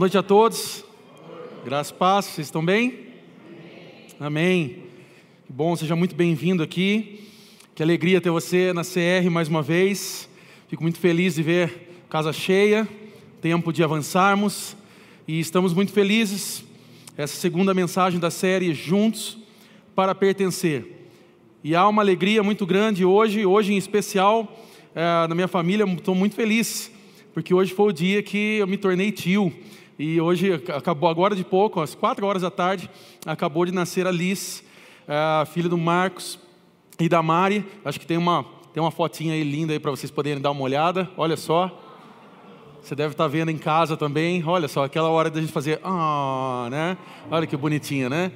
Noite a todos. Graças paz, vocês estão bem? Amém. Que bom, seja muito bem-vindo aqui. Que alegria ter você na CR mais uma vez. Fico muito feliz de ver casa cheia, tempo de avançarmos e estamos muito felizes. Essa segunda mensagem da série Juntos para Pertencer. E há uma alegria muito grande hoje, hoje em especial, é, na minha família, estou muito feliz, porque hoje foi o dia que eu me tornei tio. E hoje acabou agora de pouco, às quatro horas da tarde, acabou de nascer a Liz, a filha do Marcos e da Mari. Acho que tem uma, tem uma fotinha aí linda aí para vocês poderem dar uma olhada. Olha só. Você deve estar tá vendo em casa também. Olha só, aquela hora da gente fazer, ah, né? Olha que bonitinha, né?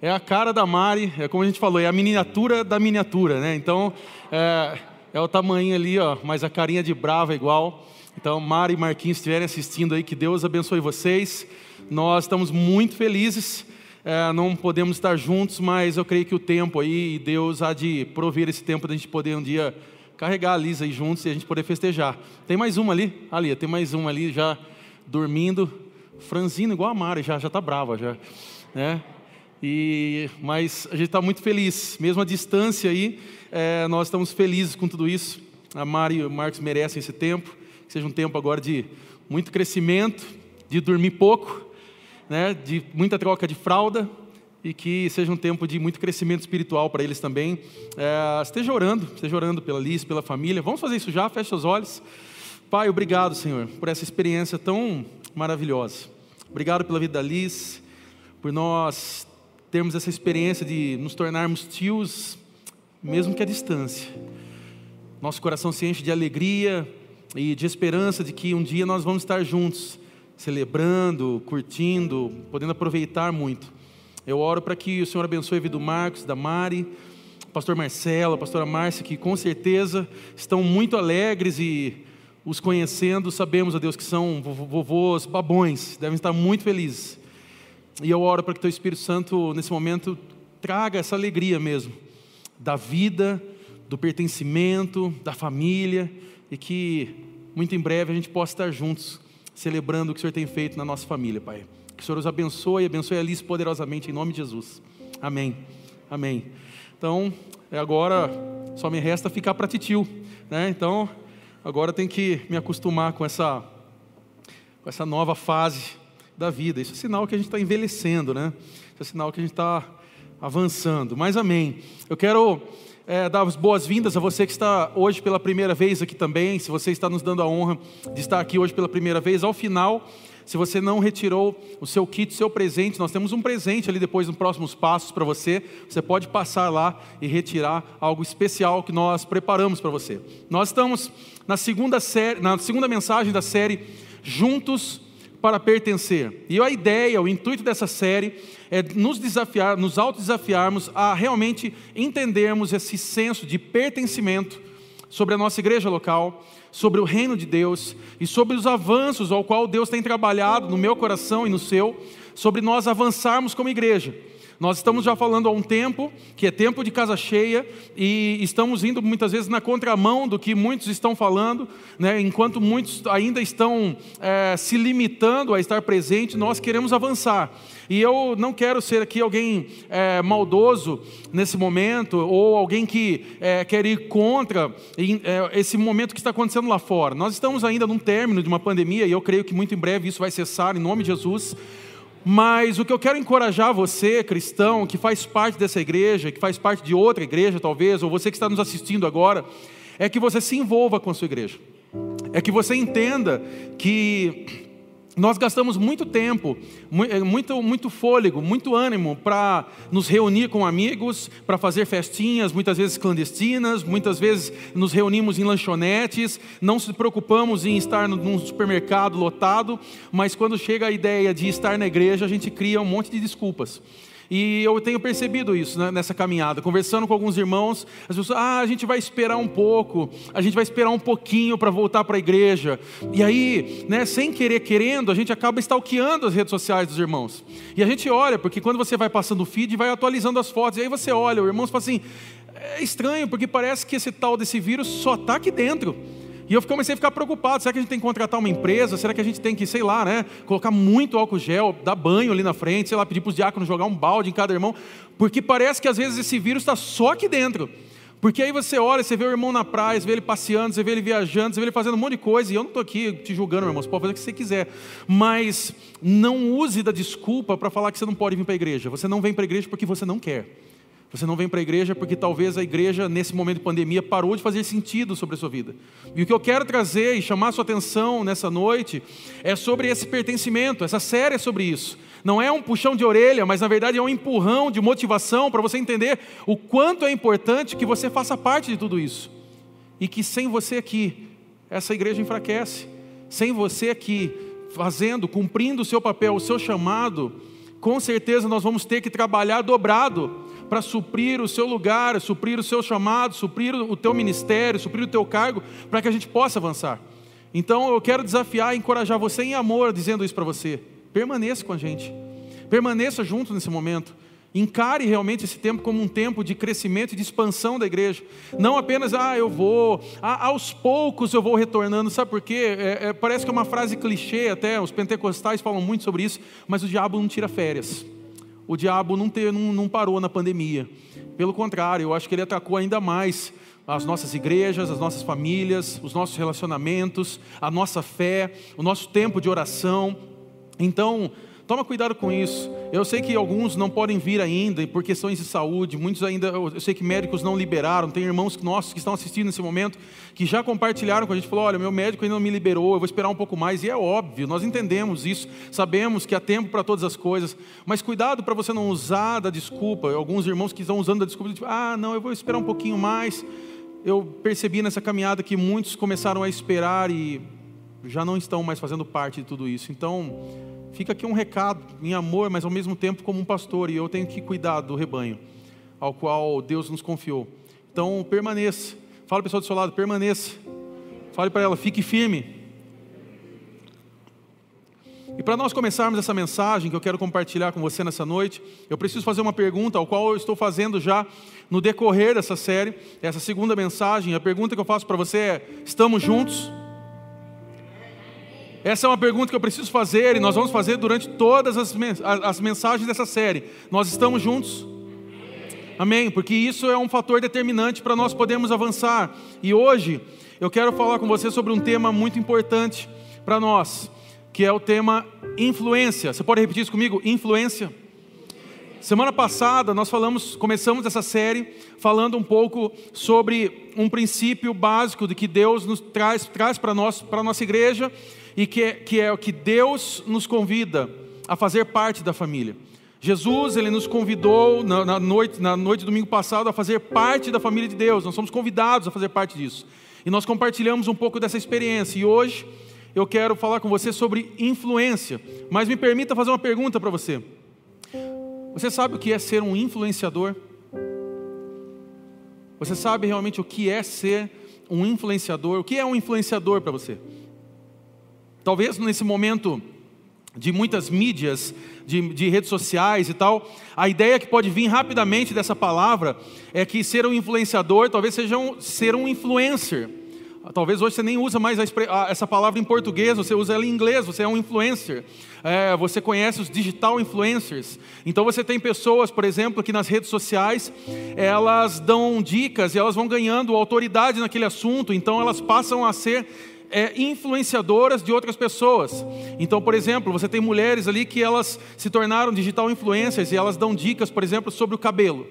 É a cara da Mari, é como a gente falou, é a miniatura da miniatura, né? Então, é, é o tamanho ali, ó, mas a carinha de brava é igual. Então, Mari e Marquinhos estiverem assistindo aí, que Deus abençoe vocês. Nós estamos muito felizes, é, não podemos estar juntos, mas eu creio que o tempo aí, Deus há de prover esse tempo da gente poder um dia carregar a Lisa aí juntos e a gente poder festejar. Tem mais uma ali, ali, tem mais uma ali já dormindo, franzino igual a Mari, já está brava já, né? E, mas a gente está muito feliz, mesmo à distância aí, é, nós estamos felizes com tudo isso. A Mari e o Marcos merecem esse tempo seja um tempo agora de muito crescimento, de dormir pouco, né, de muita troca de fralda e que seja um tempo de muito crescimento espiritual para eles também. É, esteja orando, esteja orando pela Liz, pela família. Vamos fazer isso já, feche os olhos. Pai, obrigado, Senhor, por essa experiência tão maravilhosa. Obrigado pela vida da Liz, por nós termos essa experiência de nos tornarmos tios, mesmo que à distância. Nosso coração se enche de alegria, e de esperança de que um dia nós vamos estar juntos, celebrando, curtindo, podendo aproveitar muito. Eu oro para que o Senhor abençoe a vida do Marcos, da Mari, pastor Marcelo, a pastora Márcia, que com certeza estão muito alegres e os conhecendo, sabemos, a Deus, que são vovôs babões, devem estar muito felizes. E eu oro para que o Teu Espírito Santo, nesse momento, traga essa alegria mesmo, da vida, do pertencimento, da família, e que muito em breve a gente possa estar juntos, celebrando o que o Senhor tem feito na nossa família, Pai. Que o Senhor os abençoe e abençoe a Alice poderosamente, em nome de Jesus. Amém. Amém. Então, é agora só me resta ficar para titio, né? Então, agora tem que me acostumar com essa, com essa nova fase da vida. Isso é sinal que a gente está envelhecendo, né? Isso é sinal que a gente está avançando. Mas amém. Eu quero é, dar as boas-vindas a você que está hoje pela primeira vez aqui também. Se você está nos dando a honra de estar aqui hoje pela primeira vez, ao final, se você não retirou o seu kit, o seu presente, nós temos um presente ali depois nos próximos passos para você. Você pode passar lá e retirar algo especial que nós preparamos para você. Nós estamos na segunda série, na segunda mensagem da série Juntos para pertencer. E a ideia, o intuito dessa série é nos desafiar, nos autodesafiarmos a realmente entendermos esse senso de pertencimento sobre a nossa igreja local, sobre o reino de Deus e sobre os avanços ao qual Deus tem trabalhado no meu coração e no seu, sobre nós avançarmos como igreja. Nós estamos já falando há um tempo que é tempo de casa cheia e estamos indo muitas vezes na contramão do que muitos estão falando, né? enquanto muitos ainda estão é, se limitando a estar presente, nós queremos avançar. E eu não quero ser aqui alguém é, maldoso nesse momento ou alguém que é, quer ir contra é, esse momento que está acontecendo lá fora. Nós estamos ainda num término de uma pandemia e eu creio que muito em breve isso vai cessar em nome de Jesus. Mas o que eu quero encorajar você, cristão, que faz parte dessa igreja, que faz parte de outra igreja talvez, ou você que está nos assistindo agora, é que você se envolva com a sua igreja. É que você entenda que nós gastamos muito tempo, é, muito, muito fôlego, muito ânimo para nos reunir com amigos, para fazer festinhas, muitas vezes clandestinas, muitas vezes nos reunimos em lanchonetes, não se preocupamos em estar num supermercado lotado, mas quando chega a ideia de estar na igreja, a gente cria um monte de desculpas. E eu tenho percebido isso né, nessa caminhada, conversando com alguns irmãos, as pessoas, ah, a gente vai esperar um pouco, a gente vai esperar um pouquinho para voltar para a igreja. E aí, né, sem querer querendo, a gente acaba stalkeando as redes sociais dos irmãos. E a gente olha, porque quando você vai passando o feed, vai atualizando as fotos, e aí você olha, o irmão fala assim, é estranho, porque parece que esse tal desse vírus só está aqui dentro. E eu comecei a ficar preocupado: será que a gente tem que contratar uma empresa? Será que a gente tem que, sei lá, né, colocar muito álcool gel, dar banho ali na frente, sei lá, pedir para os diáconos jogar um balde em cada irmão? Porque parece que às vezes esse vírus está só aqui dentro. Porque aí você olha, você vê o irmão na praia, você vê ele passeando, você vê ele viajando, você vê ele fazendo um monte de coisa, e eu não estou aqui te julgando, meu irmão, você pode fazer o que você quiser, mas não use da desculpa para falar que você não pode vir para a igreja. Você não vem para a igreja porque você não quer. Você não vem para a igreja porque talvez a igreja, nesse momento de pandemia, parou de fazer sentido sobre a sua vida. E o que eu quero trazer e chamar a sua atenção nessa noite é sobre esse pertencimento. Essa série é sobre isso. Não é um puxão de orelha, mas na verdade é um empurrão de motivação para você entender o quanto é importante que você faça parte de tudo isso. E que sem você aqui, essa igreja enfraquece. Sem você aqui, fazendo, cumprindo o seu papel, o seu chamado, com certeza nós vamos ter que trabalhar dobrado para suprir o seu lugar, suprir o seu chamado, suprir o teu ministério, suprir o teu cargo, para que a gente possa avançar. Então eu quero desafiar e encorajar você em amor, dizendo isso para você. Permaneça com a gente, permaneça junto nesse momento. Encare realmente esse tempo como um tempo de crescimento e de expansão da igreja. Não apenas, ah, eu vou, ah, aos poucos eu vou retornando. Sabe por quê? É, é, parece que é uma frase clichê, até os pentecostais falam muito sobre isso, mas o diabo não tira férias o diabo não, não, não parou na pandemia. Pelo contrário, eu acho que ele atacou ainda mais as nossas igrejas, as nossas famílias, os nossos relacionamentos, a nossa fé, o nosso tempo de oração. Então, Toma cuidado com isso. Eu sei que alguns não podem vir ainda por questões de saúde, muitos ainda, eu sei que médicos não liberaram. Tem irmãos nossos que estão assistindo nesse momento que já compartilharam com a gente, falou: "Olha, meu médico ainda não me liberou, eu vou esperar um pouco mais". E é óbvio, nós entendemos isso, sabemos que há tempo para todas as coisas, mas cuidado para você não usar da desculpa. Alguns irmãos que estão usando da desculpa, tipo, "Ah, não, eu vou esperar um pouquinho mais". Eu percebi nessa caminhada que muitos começaram a esperar e já não estão mais fazendo parte de tudo isso. Então, Fica aqui um recado em amor, mas ao mesmo tempo como um pastor, e eu tenho que cuidar do rebanho ao qual Deus nos confiou. Então, permaneça. Fala para pessoa do seu lado, permaneça. Fale para ela, fique firme. E para nós começarmos essa mensagem que eu quero compartilhar com você nessa noite, eu preciso fazer uma pergunta, ao qual eu estou fazendo já no decorrer dessa série, essa segunda mensagem. A pergunta que eu faço para você é: estamos juntos? Essa é uma pergunta que eu preciso fazer e nós vamos fazer durante todas as mensagens dessa série. Nós estamos juntos? Amém? Porque isso é um fator determinante para nós podermos avançar. E hoje eu quero falar com você sobre um tema muito importante para nós, que é o tema influência. Você pode repetir isso comigo? Influência. Semana passada nós falamos, começamos essa série falando um pouco sobre um princípio básico de que Deus nos traz, traz para nós, para nossa igreja e que é, que é o que Deus nos convida a fazer parte da família. Jesus, ele nos convidou na, na, noite, na noite do domingo passado a fazer parte da família de Deus. Nós somos convidados a fazer parte disso. E nós compartilhamos um pouco dessa experiência. E hoje eu quero falar com você sobre influência. Mas me permita fazer uma pergunta para você. Você sabe o que é ser um influenciador? Você sabe realmente o que é ser um influenciador? O que é um influenciador para você? Talvez nesse momento de muitas mídias, de, de, redes sociais e tal, a ideia que pode vir rapidamente dessa palavra é que ser um influenciador talvez seja um, ser um influencer. Talvez hoje você nem usa mais a, essa palavra em português, você usa ela em inglês, você é um influencer. É, você conhece os digital influencers. Então você tem pessoas, por exemplo, que nas redes sociais elas dão dicas e elas vão ganhando autoridade naquele assunto, então elas passam a ser é, influenciadoras de outras pessoas. Então, por exemplo, você tem mulheres ali que elas se tornaram digital influencers e elas dão dicas, por exemplo, sobre o cabelo.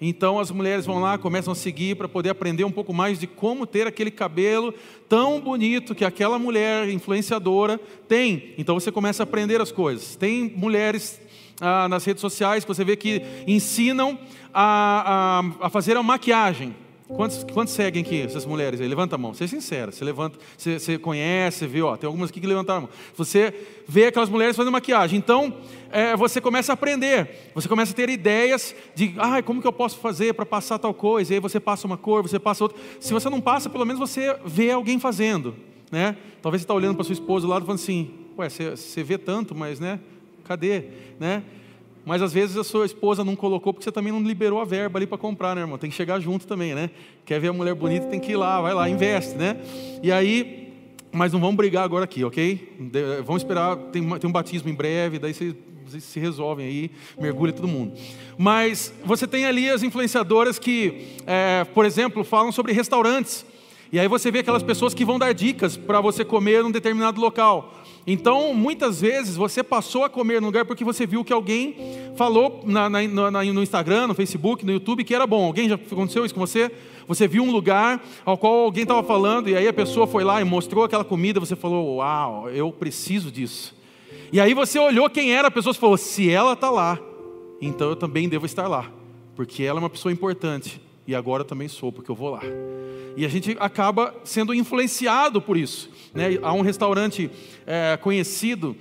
Então as mulheres vão lá, começam a seguir para poder aprender um pouco mais de como ter aquele cabelo tão bonito que aquela mulher influenciadora tem. Então você começa a aprender as coisas. Tem mulheres ah, nas redes sociais que você vê que ensinam a, a, a fazer a maquiagem. Quantos, quantos seguem aqui, essas mulheres aí? Levanta a mão, seja sincera. Você levanta, você, você conhece, vê, ó, tem algumas aqui que levantaram a mão. Você vê aquelas mulheres fazendo maquiagem. Então, é, você começa a aprender, você começa a ter ideias de, ah, como que eu posso fazer para passar tal coisa? E aí você passa uma cor, você passa outra. Se você não passa, pelo menos você vê alguém fazendo, né? Talvez você está olhando para sua esposa do lado falando assim, ué, você, você vê tanto, mas, né? Cadê, né? Mas às vezes a sua esposa não colocou porque você também não liberou a verba ali para comprar, né, irmão? Tem que chegar junto também, né? Quer ver a mulher bonita, tem que ir lá, vai lá, investe, né? E aí, mas não vamos brigar agora aqui, ok? Vamos esperar, tem, tem um batismo em breve, daí vocês se resolvem aí, mergulha todo mundo. Mas você tem ali as influenciadoras que, é, por exemplo, falam sobre restaurantes. E aí você vê aquelas pessoas que vão dar dicas para você comer num determinado local. Então, muitas vezes você passou a comer no lugar porque você viu que alguém falou na, na, na, no Instagram, no Facebook, no YouTube que era bom. Alguém já aconteceu isso com você? Você viu um lugar ao qual alguém estava falando e aí a pessoa foi lá e mostrou aquela comida. Você falou: Uau, eu preciso disso. E aí você olhou quem era a pessoa e falou: Se ela está lá, então eu também devo estar lá, porque ela é uma pessoa importante e agora eu também sou, porque eu vou lá. E a gente acaba sendo influenciado por isso. Né? Há um restaurante é, conhecido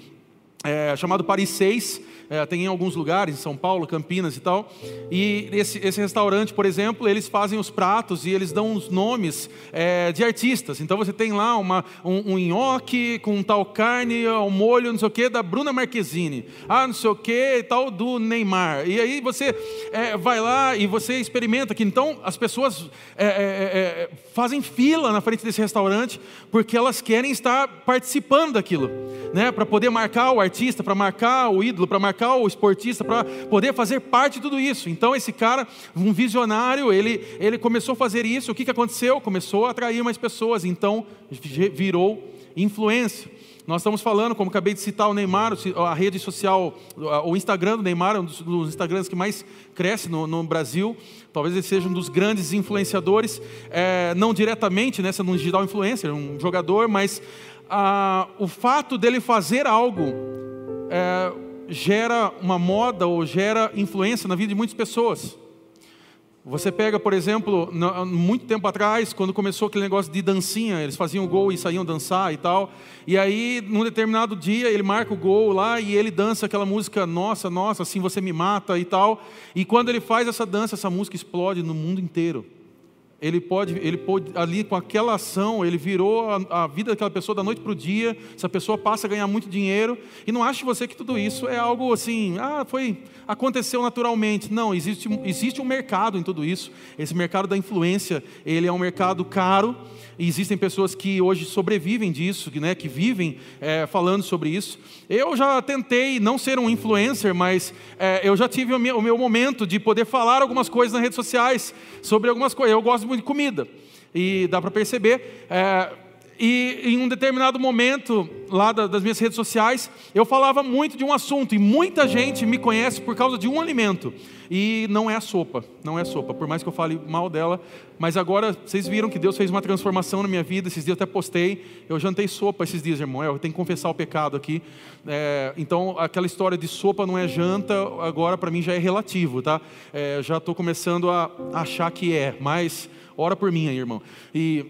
é, chamado Paris 6, é, tem em alguns lugares, em São Paulo, Campinas e tal. E esse, esse restaurante, por exemplo, eles fazem os pratos e eles dão os nomes é, de artistas. Então você tem lá uma, um, um nhoque com tal carne ao molho, não sei o que, da Bruna Marquezine. Ah, não sei o que tal, do Neymar. E aí você é, vai lá e você experimenta que então as pessoas é, é, é, fazem fila na frente desse restaurante porque elas querem estar participando daquilo, né? Para poder marcar o artista, para marcar o ídolo, para marcar o esportista para poder fazer parte de tudo isso. Então esse cara, um visionário, ele, ele começou a fazer isso. O que, que aconteceu? Começou a atrair mais pessoas. Então virou influência. Nós estamos falando, como acabei de citar, o Neymar, a rede social, o Instagram do Neymar, é um dos, Instagrams que mais cresce no, no, Brasil. Talvez ele seja um dos grandes influenciadores, é, não diretamente, né, sendo um digital influencer, um jogador, mas ah, o fato dele fazer algo é, gera uma moda ou gera influência na vida de muitas pessoas. Você pega, por exemplo, muito tempo atrás, quando começou aquele negócio de dancinha, eles faziam gol e saíam dançar e tal. E aí, num determinado dia, ele marca o gol lá e ele dança aquela música, nossa, nossa, assim você me mata e tal. E quando ele faz essa dança, essa música explode no mundo inteiro ele pode, ele pode, ali com aquela ação, ele virou a, a vida daquela pessoa da noite para o dia. Essa pessoa passa a ganhar muito dinheiro. E não ache você que tudo isso é algo assim, ah, foi, aconteceu naturalmente. Não, existe, existe um mercado em tudo isso. Esse mercado da influência, ele é um mercado caro. E existem pessoas que hoje sobrevivem disso, né, que vivem é, falando sobre isso. Eu já tentei não ser um influencer, mas é, eu já tive o meu, o meu momento de poder falar algumas coisas nas redes sociais sobre algumas coisas. Eu gosto muito de comida. E dá para perceber. É, e em um determinado momento, lá das minhas redes sociais, eu falava muito de um assunto, e muita gente me conhece por causa de um alimento. E não é a sopa, não é a sopa, por mais que eu fale mal dela. Mas agora, vocês viram que Deus fez uma transformação na minha vida, esses dias eu até postei, eu jantei sopa esses dias, irmão, eu tenho que confessar o pecado aqui. É, então, aquela história de sopa não é janta, agora para mim já é relativo, tá? É, já estou começando a achar que é, mas ora por mim aí, irmão. E,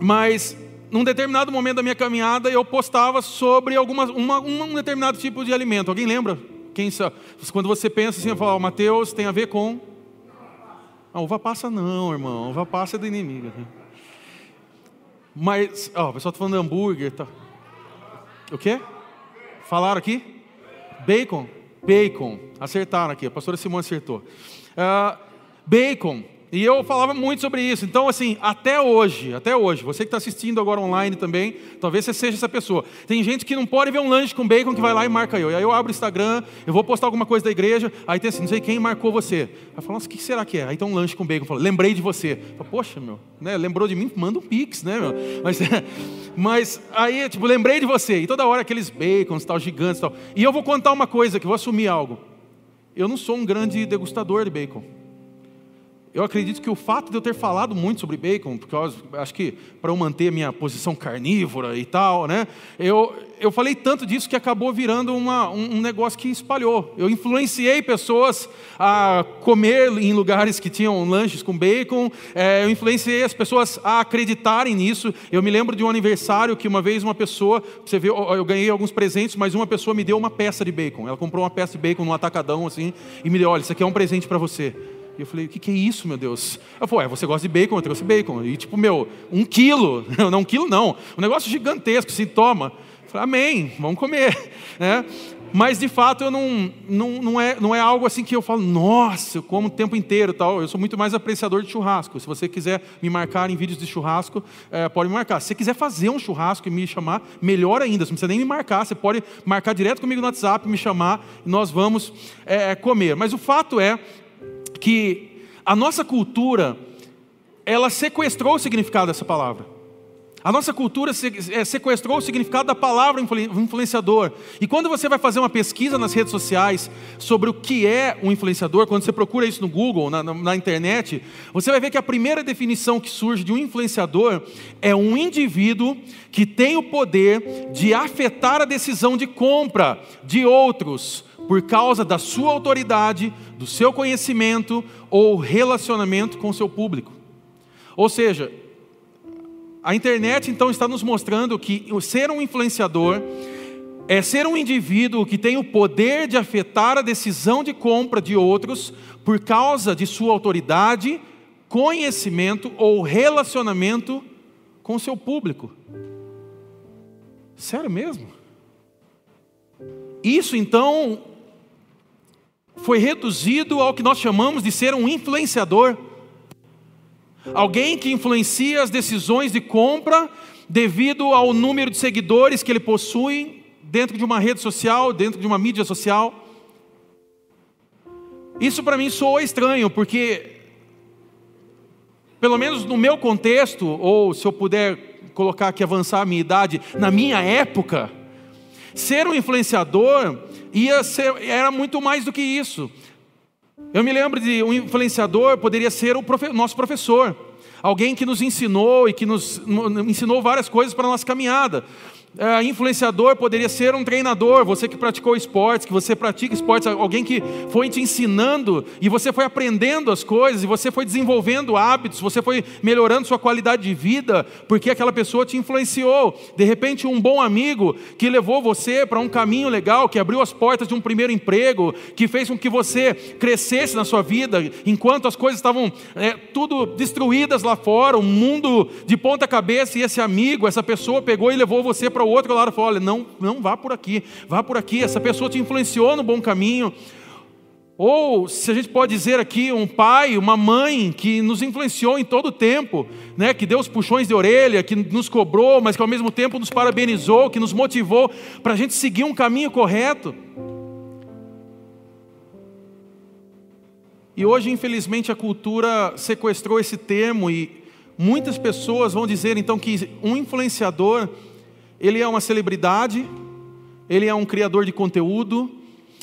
mas num determinado momento da minha caminhada, eu postava sobre alguma, uma, um determinado tipo de alimento. Alguém lembra? Quem sabe? Quando você pensa assim, eu falo, oh, Mateus tem a ver com. A uva passa não, irmão. A uva passa é do inimigo. Mas, ó, oh, o pessoal está falando hambúrguer. Tá. O quê? Falaram aqui? Bacon. Bacon. Acertaram aqui. A pastora Simone acertou. Uh, bacon. E eu falava muito sobre isso. Então, assim, até hoje, até hoje, você que está assistindo agora online também, talvez você seja essa pessoa. Tem gente que não pode ver um lanche com bacon que vai lá e marca eu. E aí eu abro o Instagram, eu vou postar alguma coisa da igreja, aí tem assim, não sei quem marcou você. Aí eu falo, nossa, o que será que é? Aí tem um lanche com bacon. Falo, lembrei de você. Eu falo, Poxa, meu, né? lembrou de mim? Manda um pix, né, meu? Mas, mas aí, tipo, lembrei de você. E toda hora aqueles bacons, tal, gigantes tal. E eu vou contar uma coisa, que vou assumir algo. Eu não sou um grande degustador de bacon eu acredito que o fato de eu ter falado muito sobre bacon, porque eu acho que para eu manter minha posição carnívora e tal, né? Eu, eu falei tanto disso que acabou virando uma, um, um negócio que espalhou. Eu influenciei pessoas a comer em lugares que tinham lanches com bacon, é, eu influenciei as pessoas a acreditarem nisso. Eu me lembro de um aniversário que uma vez uma pessoa, você vê, eu ganhei alguns presentes, mas uma pessoa me deu uma peça de bacon. Ela comprou uma peça de bacon num atacadão assim e me deu: olha, isso aqui é um presente para você. E eu falei, o que, que é isso, meu Deus? Ela falou, é, você gosta de bacon, eu trouxe bacon. E tipo, meu, um quilo, não um quilo não, um negócio gigantesco, se toma. Eu falei, amém, vamos comer. Né? Mas de fato eu não, não, não, é, não é algo assim que eu falo, nossa, eu como o tempo inteiro tal. Eu sou muito mais apreciador de churrasco. Se você quiser me marcar em vídeos de churrasco, é, pode me marcar. Se você quiser fazer um churrasco e me chamar, melhor ainda. Você não precisa nem me marcar, você pode marcar direto comigo no WhatsApp, me chamar e nós vamos é, comer. Mas o fato é que a nossa cultura, ela sequestrou o significado dessa palavra. A nossa cultura é, sequestrou o significado da palavra influenciador. E quando você vai fazer uma pesquisa nas redes sociais sobre o que é um influenciador, quando você procura isso no Google, na, na, na internet, você vai ver que a primeira definição que surge de um influenciador é um indivíduo que tem o poder de afetar a decisão de compra de outros por causa da sua autoridade, do seu conhecimento ou relacionamento com o seu público. Ou seja, a internet então está nos mostrando que ser um influenciador é ser um indivíduo que tem o poder de afetar a decisão de compra de outros por causa de sua autoridade, conhecimento ou relacionamento com o seu público. Sério mesmo? Isso então foi reduzido ao que nós chamamos de ser um influenciador. Alguém que influencia as decisões de compra devido ao número de seguidores que ele possui dentro de uma rede social, dentro de uma mídia social. Isso para mim soa estranho, porque, pelo menos no meu contexto, ou se eu puder colocar aqui, avançar a minha idade, na minha época, ser um influenciador ia ser, era muito mais do que isso. Eu me lembro de um influenciador, poderia ser o profe nosso professor, alguém que nos ensinou e que nos ensinou várias coisas para a nossa caminhada é, influenciador poderia ser um treinador, você que praticou esportes, que você pratica esportes, alguém que foi te ensinando e você foi aprendendo as coisas, e você foi desenvolvendo hábitos, você foi melhorando sua qualidade de vida, porque aquela pessoa te influenciou. De repente, um bom amigo que levou você para um caminho legal, que abriu as portas de um primeiro emprego, que fez com que você crescesse na sua vida, enquanto as coisas estavam é, tudo destruídas lá fora, o um mundo de ponta cabeça, e esse amigo, essa pessoa pegou e levou você para o outro lado e falou: olha, não, não vá por aqui, vá por aqui. Essa pessoa te influenciou no bom caminho. Ou, se a gente pode dizer aqui, um pai, uma mãe que nos influenciou em todo o tempo, né, que deu os puxões de orelha, que nos cobrou, mas que ao mesmo tempo nos parabenizou, que nos motivou para a gente seguir um caminho correto. E hoje, infelizmente, a cultura sequestrou esse termo e muitas pessoas vão dizer então que um influenciador ele é uma celebridade, ele é um criador de conteúdo,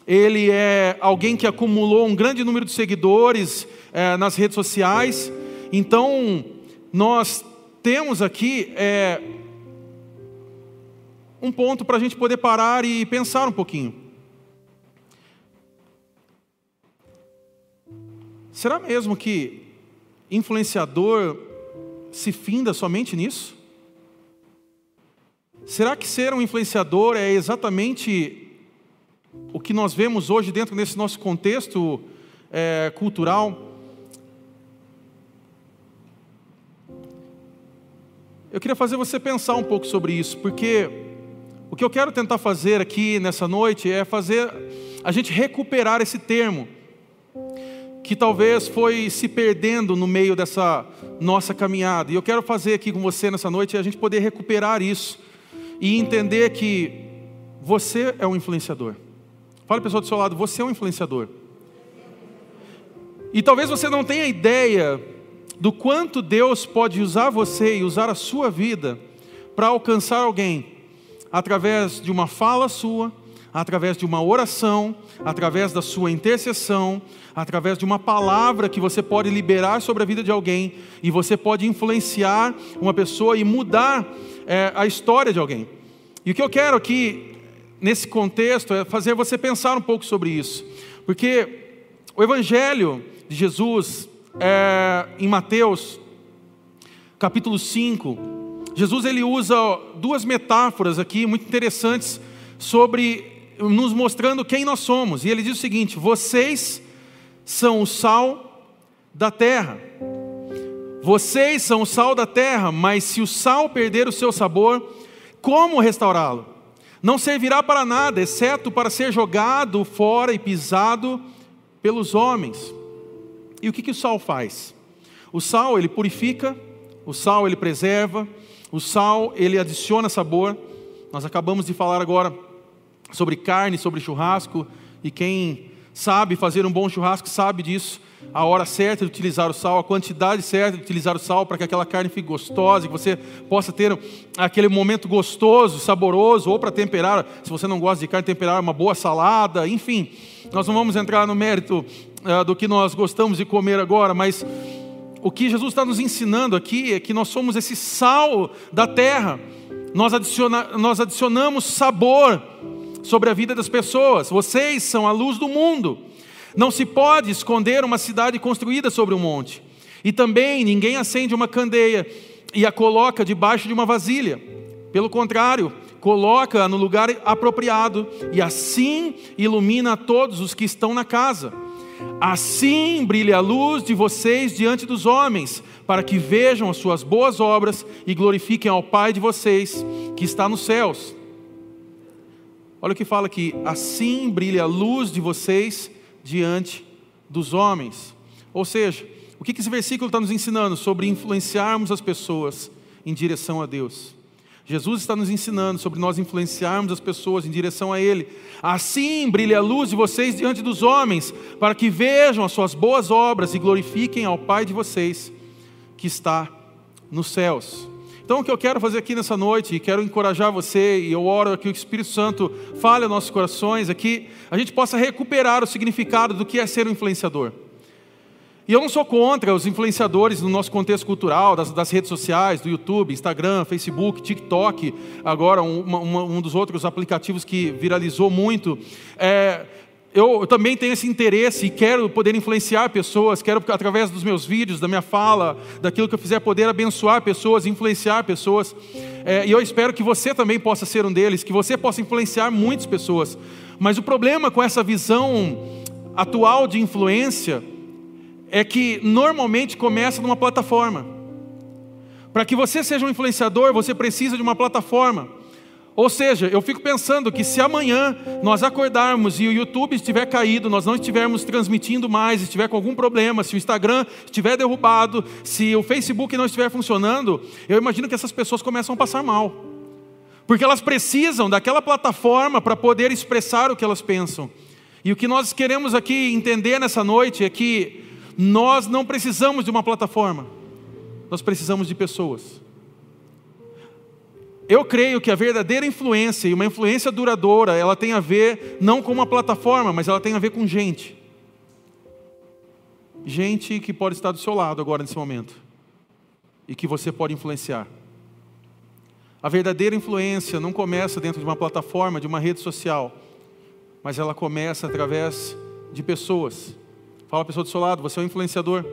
ele é alguém que acumulou um grande número de seguidores é, nas redes sociais. Então, nós temos aqui é, um ponto para a gente poder parar e pensar um pouquinho. Será mesmo que influenciador se finda somente nisso? Será que ser um influenciador é exatamente o que nós vemos hoje dentro desse nosso contexto é, cultural? Eu queria fazer você pensar um pouco sobre isso, porque o que eu quero tentar fazer aqui nessa noite é fazer a gente recuperar esse termo que talvez foi se perdendo no meio dessa nossa caminhada. E eu quero fazer aqui com você nessa noite a gente poder recuperar isso e entender que você é um influenciador. Fala pessoal do seu lado, você é um influenciador. E talvez você não tenha ideia do quanto Deus pode usar você e usar a sua vida para alcançar alguém através de uma fala sua, através de uma oração, através da sua intercessão, através de uma palavra que você pode liberar sobre a vida de alguém e você pode influenciar uma pessoa e mudar é, a história de alguém. E o que eu quero aqui, nesse contexto, é fazer você pensar um pouco sobre isso. Porque o Evangelho de Jesus, é, em Mateus, capítulo 5, Jesus ele usa duas metáforas aqui muito interessantes sobre nos mostrando quem nós somos. E ele diz o seguinte: vocês são o sal da terra. Vocês são o sal da terra, mas se o sal perder o seu sabor, como restaurá-lo? não servirá para nada, exceto para ser jogado fora e pisado pelos homens. E o que, que o sal faz? O sal ele purifica, o sal ele preserva, o sal ele adiciona sabor. Nós acabamos de falar agora sobre carne, sobre churrasco, e quem sabe fazer um bom churrasco sabe disso. A hora certa de utilizar o sal, a quantidade certa de utilizar o sal para que aquela carne fique gostosa, que você possa ter aquele momento gostoso, saboroso, ou para temperar, se você não gosta de carne, temperar uma boa salada, enfim. Nós não vamos entrar no mérito uh, do que nós gostamos de comer agora, mas o que Jesus está nos ensinando aqui é que nós somos esse sal da terra, nós, adiciona, nós adicionamos sabor sobre a vida das pessoas, vocês são a luz do mundo. Não se pode esconder uma cidade construída sobre um monte. E também ninguém acende uma candeia e a coloca debaixo de uma vasilha. Pelo contrário, coloca no lugar apropriado e assim ilumina todos os que estão na casa. Assim brilha a luz de vocês diante dos homens, para que vejam as suas boas obras e glorifiquem ao Pai de vocês que está nos céus. Olha o que fala aqui: assim brilha a luz de vocês diante dos homens. Ou seja, o que esse versículo está nos ensinando sobre influenciarmos as pessoas em direção a Deus? Jesus está nos ensinando sobre nós influenciarmos as pessoas em direção a Ele. Assim brilha a luz de vocês diante dos homens, para que vejam as suas boas obras e glorifiquem ao Pai de vocês que está nos céus. Então, o que eu quero fazer aqui nessa noite, e quero encorajar você, e eu oro que o Espírito Santo fale aos nossos corações, é que a gente possa recuperar o significado do que é ser um influenciador. E eu não sou contra os influenciadores no nosso contexto cultural, das, das redes sociais, do YouTube, Instagram, Facebook, TikTok, agora um, uma, um dos outros aplicativos que viralizou muito. É, eu, também tenho esse interesse e quero poder influenciar pessoas, quero, através dos meus vídeos, da minha fala, daquilo que eu fizer, poder abençoar pessoas, influenciar pessoas. É, e eu espero que você também possa ser um deles, que você possa influenciar muitas pessoas. Mas o problema com essa visão atual de influência é que normalmente começa numa plataforma. Para que você seja um influenciador, você precisa de uma plataforma. Ou seja, eu fico pensando que se amanhã nós acordarmos e o YouTube estiver caído, nós não estivermos transmitindo mais, estiver com algum problema, se o Instagram estiver derrubado, se o Facebook não estiver funcionando, eu imagino que essas pessoas começam a passar mal. Porque elas precisam daquela plataforma para poder expressar o que elas pensam. E o que nós queremos aqui entender nessa noite é que nós não precisamos de uma plataforma, nós precisamos de pessoas. Eu creio que a verdadeira influência e uma influência duradoura, ela tem a ver não com uma plataforma, mas ela tem a ver com gente. Gente que pode estar do seu lado agora nesse momento e que você pode influenciar. A verdadeira influência não começa dentro de uma plataforma, de uma rede social, mas ela começa através de pessoas. Fala a pessoa do seu lado, você é um influenciador.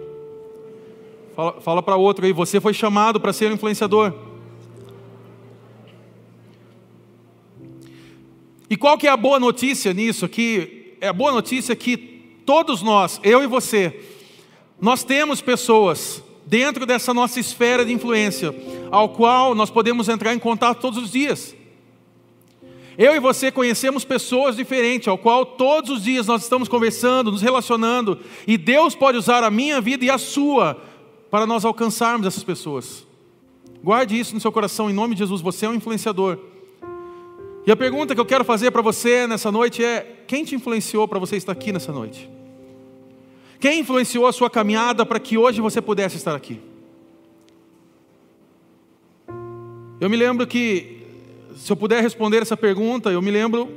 Fala, fala para outro aí, você foi chamado para ser um influenciador. E qual que é a boa notícia nisso aqui? É a boa notícia que todos nós, eu e você, nós temos pessoas dentro dessa nossa esfera de influência, ao qual nós podemos entrar em contato todos os dias. Eu e você conhecemos pessoas diferentes, ao qual todos os dias nós estamos conversando, nos relacionando, e Deus pode usar a minha vida e a sua para nós alcançarmos essas pessoas. Guarde isso no seu coração, em nome de Jesus, você é um influenciador. E a pergunta que eu quero fazer para você nessa noite é: quem te influenciou para você estar aqui nessa noite? Quem influenciou a sua caminhada para que hoje você pudesse estar aqui? Eu me lembro que, se eu puder responder essa pergunta, eu me lembro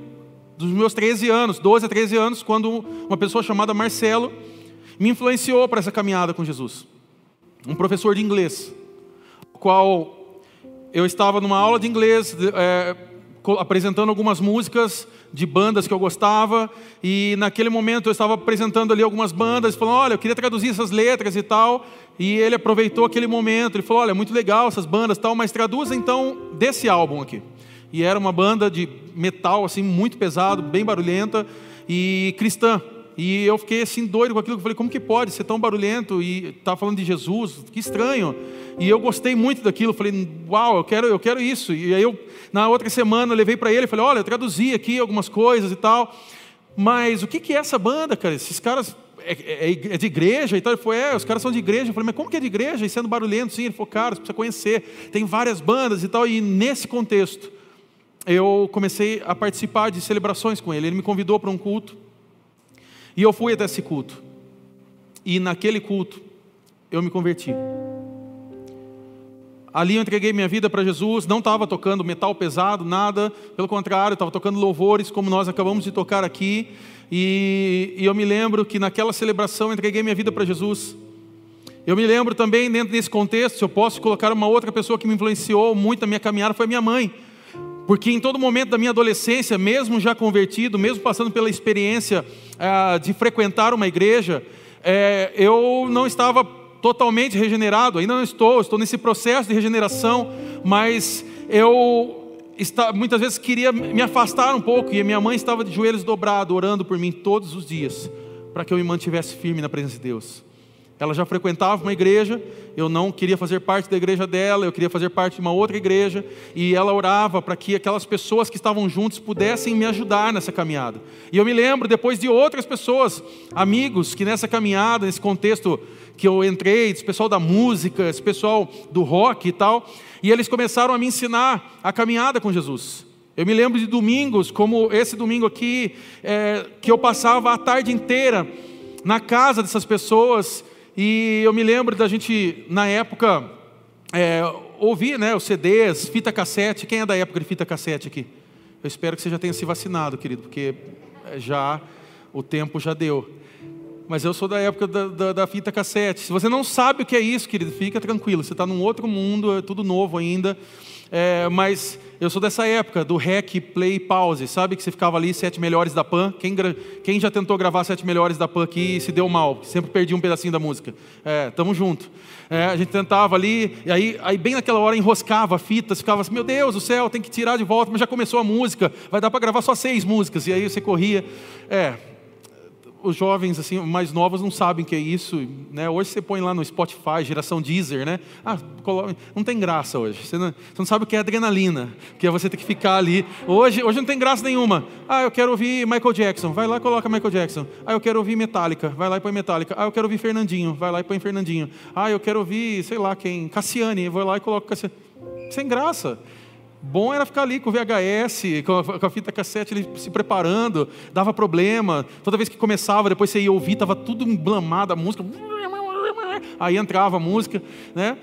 dos meus 13 anos, 12 a 13 anos, quando uma pessoa chamada Marcelo me influenciou para essa caminhada com Jesus. Um professor de inglês, qual eu estava numa aula de inglês, é, apresentando algumas músicas de bandas que eu gostava, e naquele momento eu estava apresentando ali algumas bandas, falando, olha, eu queria traduzir essas letras e tal, e ele aproveitou aquele momento, ele falou, olha, muito legal essas bandas e tal, mas traduza então desse álbum aqui. E era uma banda de metal, assim, muito pesado, bem barulhenta, e cristã. E eu fiquei assim doido com aquilo. Eu falei, como que pode ser tão barulhento e tá falando de Jesus? Que estranho. E eu gostei muito daquilo. Falei, uau, eu quero, eu quero isso. E aí eu, na outra semana, eu levei para ele. Falei, olha, eu traduzi aqui algumas coisas e tal. Mas o que, que é essa banda, cara? Esses caras é, é, é, de igreja e tal. Ele falou, é, os caras são de igreja. Eu falei, mas como que é de igreja? E sendo barulhento, sim. Ele falou, cara, você precisa conhecer. Tem várias bandas e tal. E nesse contexto, eu comecei a participar de celebrações com ele. Ele me convidou para um culto. E eu fui até esse culto. E naquele culto, eu me converti. Ali eu entreguei minha vida para Jesus, não estava tocando metal pesado, nada, pelo contrário, estava tocando louvores, como nós acabamos de tocar aqui. E, e eu me lembro que naquela celebração eu entreguei minha vida para Jesus. Eu me lembro também, dentro desse contexto, eu posso colocar uma outra pessoa que me influenciou muito na minha caminhada, foi minha mãe. Porque em todo momento da minha adolescência, mesmo já convertido, mesmo passando pela experiência ah, de frequentar uma igreja, eh, eu não estava totalmente regenerado, ainda não estou, estou nesse processo de regeneração, mas eu está, muitas vezes queria me afastar um pouco, e minha mãe estava de joelhos dobrados, orando por mim todos os dias, para que eu me mantivesse firme na presença de Deus. Ela já frequentava uma igreja, eu não queria fazer parte da igreja dela, eu queria fazer parte de uma outra igreja, e ela orava para que aquelas pessoas que estavam juntos pudessem me ajudar nessa caminhada. E eu me lembro depois de outras pessoas, amigos, que nessa caminhada, nesse contexto que eu entrei, esse pessoal da música, esse pessoal do rock e tal, e eles começaram a me ensinar a caminhada com Jesus. Eu me lembro de domingos, como esse domingo aqui, é, que eu passava a tarde inteira na casa dessas pessoas e eu me lembro da gente, na época, é, ouvir né, os CDs, fita cassete. Quem é da época de fita cassete aqui? Eu espero que você já tenha se vacinado, querido, porque já o tempo já deu. Mas eu sou da época da, da, da fita cassete. Se você não sabe o que é isso, querido, fica tranquilo. Você está num outro mundo, é tudo novo ainda. É, mas eu sou dessa época, do rec, play, pause. Sabe que você ficava ali, sete melhores da PAN? Quem, quem já tentou gravar sete melhores da PAN aqui e se deu mal? Sempre perdi um pedacinho da música. É, tamo junto. É, a gente tentava ali, e aí, aí bem naquela hora enroscava a fita, ficava assim, meu Deus do céu, tem que tirar de volta, mas já começou a música, vai dar para gravar só seis músicas. E aí você corria. É, os jovens assim mais novos não sabem que é isso, né? Hoje você põe lá no Spotify, geração Deezer, né? Ah, não tem graça hoje. Você não, você não sabe o que é adrenalina, que é você ter que ficar ali. Hoje, hoje não tem graça nenhuma. Ah, eu quero ouvir Michael Jackson, vai lá e coloca Michael Jackson. Ah, eu quero ouvir Metallica, vai lá e põe Metallica. Ah, eu quero ouvir Fernandinho, vai lá e põe Fernandinho. Ah, eu quero ouvir, sei lá quem, Cassiane, vou lá e coloco Cassiane. Sem graça. Bom era ficar ali com o VHS, com a, fita cassete, ele se preparando, dava problema. Toda vez que começava, depois você ia ouvir, estava tudo emblamado a música. Aí entrava a música, né?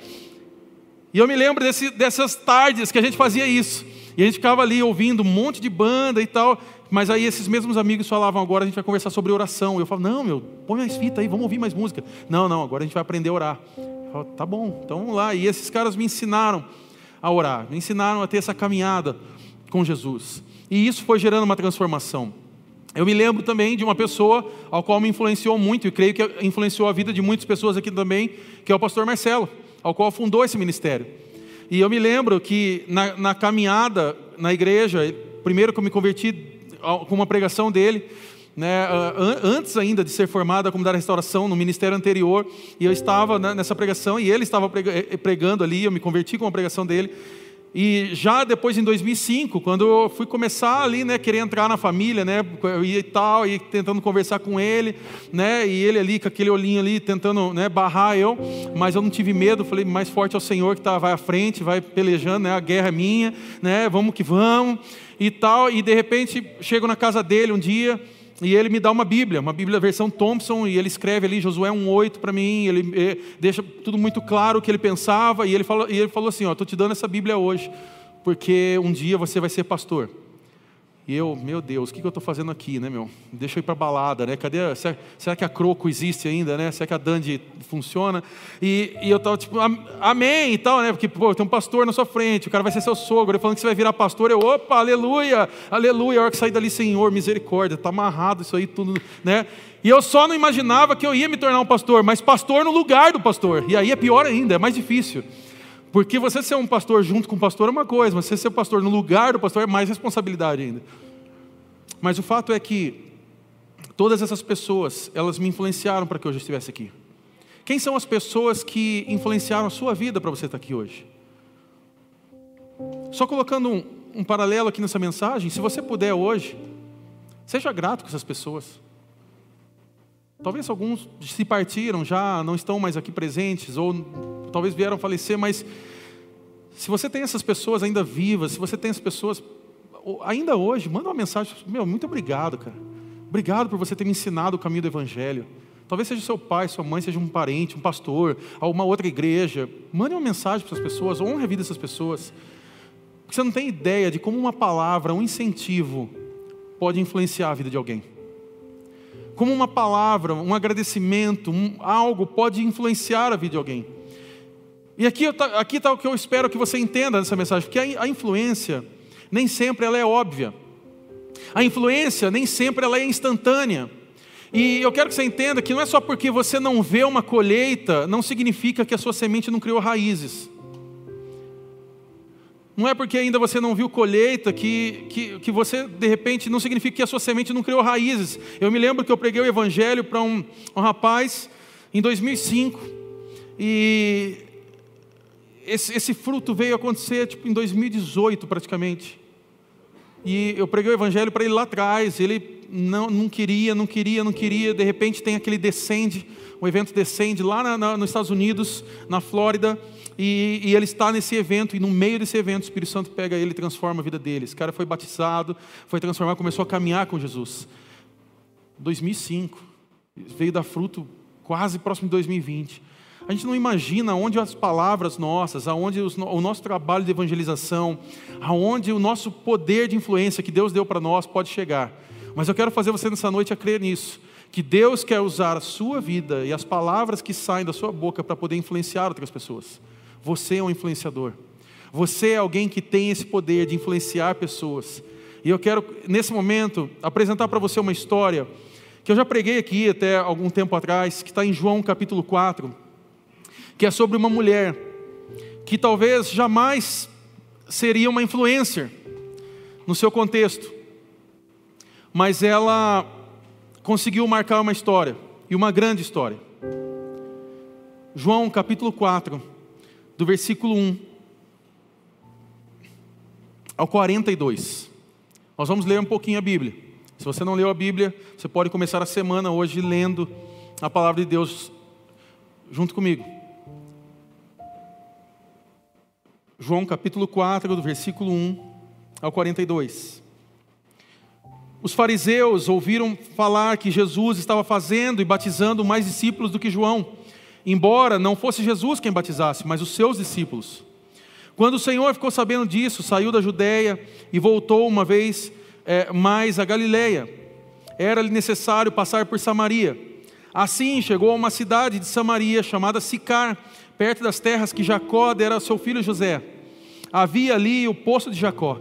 E eu me lembro desse, dessas tardes que a gente fazia isso. E a gente ficava ali ouvindo um monte de banda e tal. Mas aí esses mesmos amigos falavam, agora a gente vai conversar sobre oração. Eu falava, não, meu, põe mais fita aí, vamos ouvir mais música. Não, não, agora a gente vai aprender a orar. Eu falava, tá bom, então vamos lá. E esses caras me ensinaram a orar, me ensinaram a ter essa caminhada com Jesus. E isso foi gerando uma transformação. Eu me lembro também de uma pessoa ao qual me influenciou muito, e creio que influenciou a vida de muitas pessoas aqui também, que é o pastor Marcelo, ao qual fundou esse ministério. E eu me lembro que na, na caminhada na igreja, primeiro que eu me converti com uma pregação dele, né, antes ainda de ser formado a comunidade da restauração, no ministério anterior, e eu estava nessa pregação, e ele estava eh, pregando ali, eu me converti com a pregação dele, e já depois, em 2005, quando eu fui começar ali, né, querer entrar na família, né, e tal, e tentando conversar com ele, né, e ele ali com aquele olhinho ali, tentando, né, barrar eu, mas eu não tive medo, falei, mais forte é o Senhor que tá, vai à frente, vai pelejando, né, a guerra é minha, né, vamos que vamos, e tal, e de repente, chego na casa dele um dia, e ele me dá uma Bíblia, uma Bíblia versão Thompson, e ele escreve ali Josué 1,8 para mim, ele eh, deixa tudo muito claro o que ele pensava, e ele e ele falou assim: Ó, estou te dando essa Bíblia hoje, porque um dia você vai ser pastor. E eu, meu Deus, o que eu estou fazendo aqui, né, meu? Deixa eu ir para balada, né? Cadê? Será, será, que a Croco existe ainda, né? Será que a Dandy funciona? E, e eu estava tipo, amém e tal, né? Porque, pô, tem um pastor na sua frente, o cara vai ser seu sogro, ele falando que você vai virar pastor, eu, opa, aleluia, aleluia, a hora que sair dali, Senhor, misericórdia, está amarrado isso aí tudo, né? E eu só não imaginava que eu ia me tornar um pastor, mas pastor no lugar do pastor, e aí é pior ainda, é mais difícil. Porque você ser um pastor junto com o pastor é uma coisa, mas você ser pastor no lugar do pastor é mais responsabilidade ainda. Mas o fato é que, todas essas pessoas, elas me influenciaram para que hoje eu estivesse aqui. Quem são as pessoas que influenciaram a sua vida para você estar aqui hoje? Só colocando um, um paralelo aqui nessa mensagem, se você puder hoje, seja grato com essas pessoas. Talvez alguns se partiram, já não estão mais aqui presentes, ou talvez vieram falecer, mas se você tem essas pessoas ainda vivas, se você tem as pessoas ainda hoje, manda uma mensagem, meu, muito obrigado, cara. Obrigado por você ter me ensinado o caminho do evangelho. Talvez seja seu pai, sua mãe, seja um parente, um pastor, uma outra igreja. Mande uma mensagem para essas pessoas, honre a vida dessas pessoas. Porque você não tem ideia de como uma palavra, um incentivo, pode influenciar a vida de alguém. Como uma palavra, um agradecimento, um, algo pode influenciar a vida de alguém. E aqui está o que eu espero que você entenda nessa mensagem, porque a, a influência nem sempre ela é óbvia. A influência nem sempre ela é instantânea. E eu quero que você entenda que não é só porque você não vê uma colheita, não significa que a sua semente não criou raízes. Não é porque ainda você não viu colheita que, que, que você, de repente, não significa que a sua semente não criou raízes. Eu me lembro que eu preguei o evangelho para um, um rapaz em 2005 e esse, esse fruto veio acontecer tipo, em 2018 praticamente. E eu preguei o evangelho para ele lá atrás, ele não, não queria, não queria, não queria, de repente tem aquele descende, o evento descende lá na, na, nos Estados Unidos, na Flórida, e, e, ele está nesse evento, e no meio desse evento, o Espírito Santo pega ele e transforma a vida dele. Esse cara foi batizado, foi transformado, começou a caminhar com Jesus. 2005, veio dar fruto quase próximo de 2020. A gente não imagina onde as palavras nossas, aonde o nosso trabalho de evangelização, aonde o nosso poder de influência que Deus deu para nós pode chegar. Mas eu quero fazer você nessa noite a crer nisso, que Deus quer usar a sua vida e as palavras que saem da sua boca para poder influenciar outras pessoas. Você é um influenciador. Você é alguém que tem esse poder de influenciar pessoas. E eu quero, nesse momento, apresentar para você uma história que eu já preguei aqui até algum tempo atrás, que está em João capítulo 4, que é sobre uma mulher que talvez jamais seria uma influencer no seu contexto, mas ela conseguiu marcar uma história, e uma grande história. João capítulo 4, do versículo 1 ao 42. Nós vamos ler um pouquinho a Bíblia. Se você não leu a Bíblia, você pode começar a semana hoje lendo a palavra de Deus junto comigo. João capítulo 4, do versículo 1 ao 42. Os fariseus ouviram falar que Jesus estava fazendo e batizando mais discípulos do que João embora não fosse Jesus quem batizasse, mas os seus discípulos. Quando o Senhor ficou sabendo disso, saiu da Judéia e voltou uma vez é, mais a Galiléia. Era-lhe necessário passar por Samaria. Assim chegou a uma cidade de Samaria chamada Sicar, perto das terras que Jacó dera ao seu filho José. Havia ali o poço de Jacó.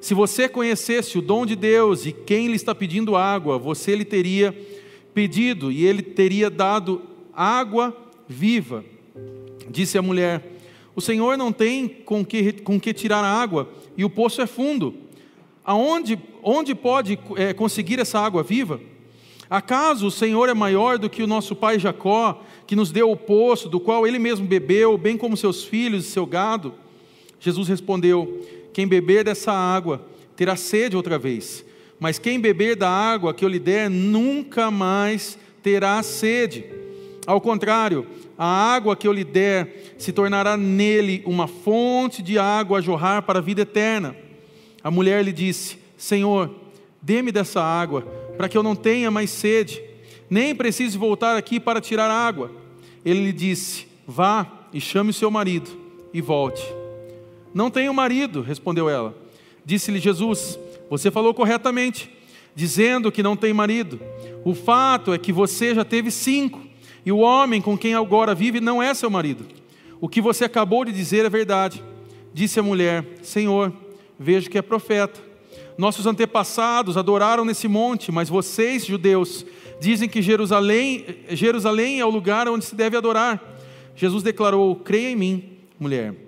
Se você conhecesse o dom de Deus e quem lhe está pedindo água, você lhe teria pedido e ele teria dado água viva. Disse a mulher: O Senhor não tem com que, com que tirar água, e o poço é fundo. Aonde onde pode é, conseguir essa água viva? Acaso o Senhor é maior do que o nosso pai Jacó, que nos deu o poço, do qual ele mesmo bebeu, bem como seus filhos e seu gado? Jesus respondeu: Quem beber dessa água terá sede outra vez, mas quem beber da água que eu lhe der nunca mais terá sede. Ao contrário, a água que eu lhe der se tornará nele uma fonte de água a jorrar para a vida eterna. A mulher lhe disse: Senhor, dê-me dessa água, para que eu não tenha mais sede, nem precise voltar aqui para tirar água. Ele lhe disse: Vá e chame o seu marido e volte. Não tenho marido, respondeu ela. Disse-lhe Jesus: Você falou corretamente, dizendo que não tem marido. O fato é que você já teve cinco e o homem com quem agora vive não é seu marido. O que você acabou de dizer é verdade. Disse a mulher: Senhor, vejo que é profeta. Nossos antepassados adoraram nesse monte, mas vocês, judeus, dizem que Jerusalém, Jerusalém é o lugar onde se deve adorar. Jesus declarou: Creia em mim, mulher.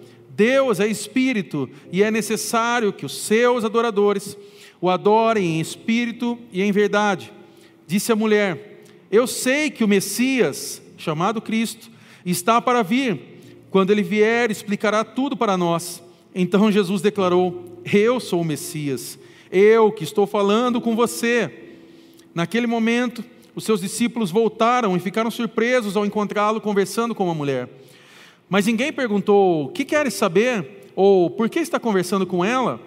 Deus é espírito e é necessário que os seus adoradores o adorem em espírito e em verdade. Disse a mulher: eu sei que o Messias, chamado Cristo, está para vir. Quando ele vier, explicará tudo para nós. Então Jesus declarou: Eu sou o Messias, eu que estou falando com você. Naquele momento, os seus discípulos voltaram e ficaram surpresos ao encontrá-lo conversando com uma mulher. Mas ninguém perguntou: O que queres saber? Ou por que está conversando com ela?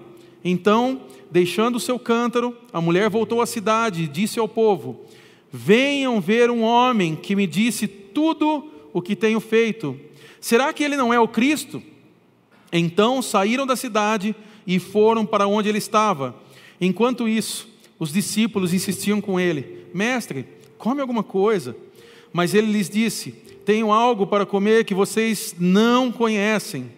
Então, deixando o seu cântaro, a mulher voltou à cidade e disse ao povo: Venham ver um homem que me disse tudo o que tenho feito. Será que ele não é o Cristo? Então saíram da cidade e foram para onde ele estava. Enquanto isso, os discípulos insistiam com ele: Mestre, come alguma coisa. Mas ele lhes disse: Tenho algo para comer que vocês não conhecem.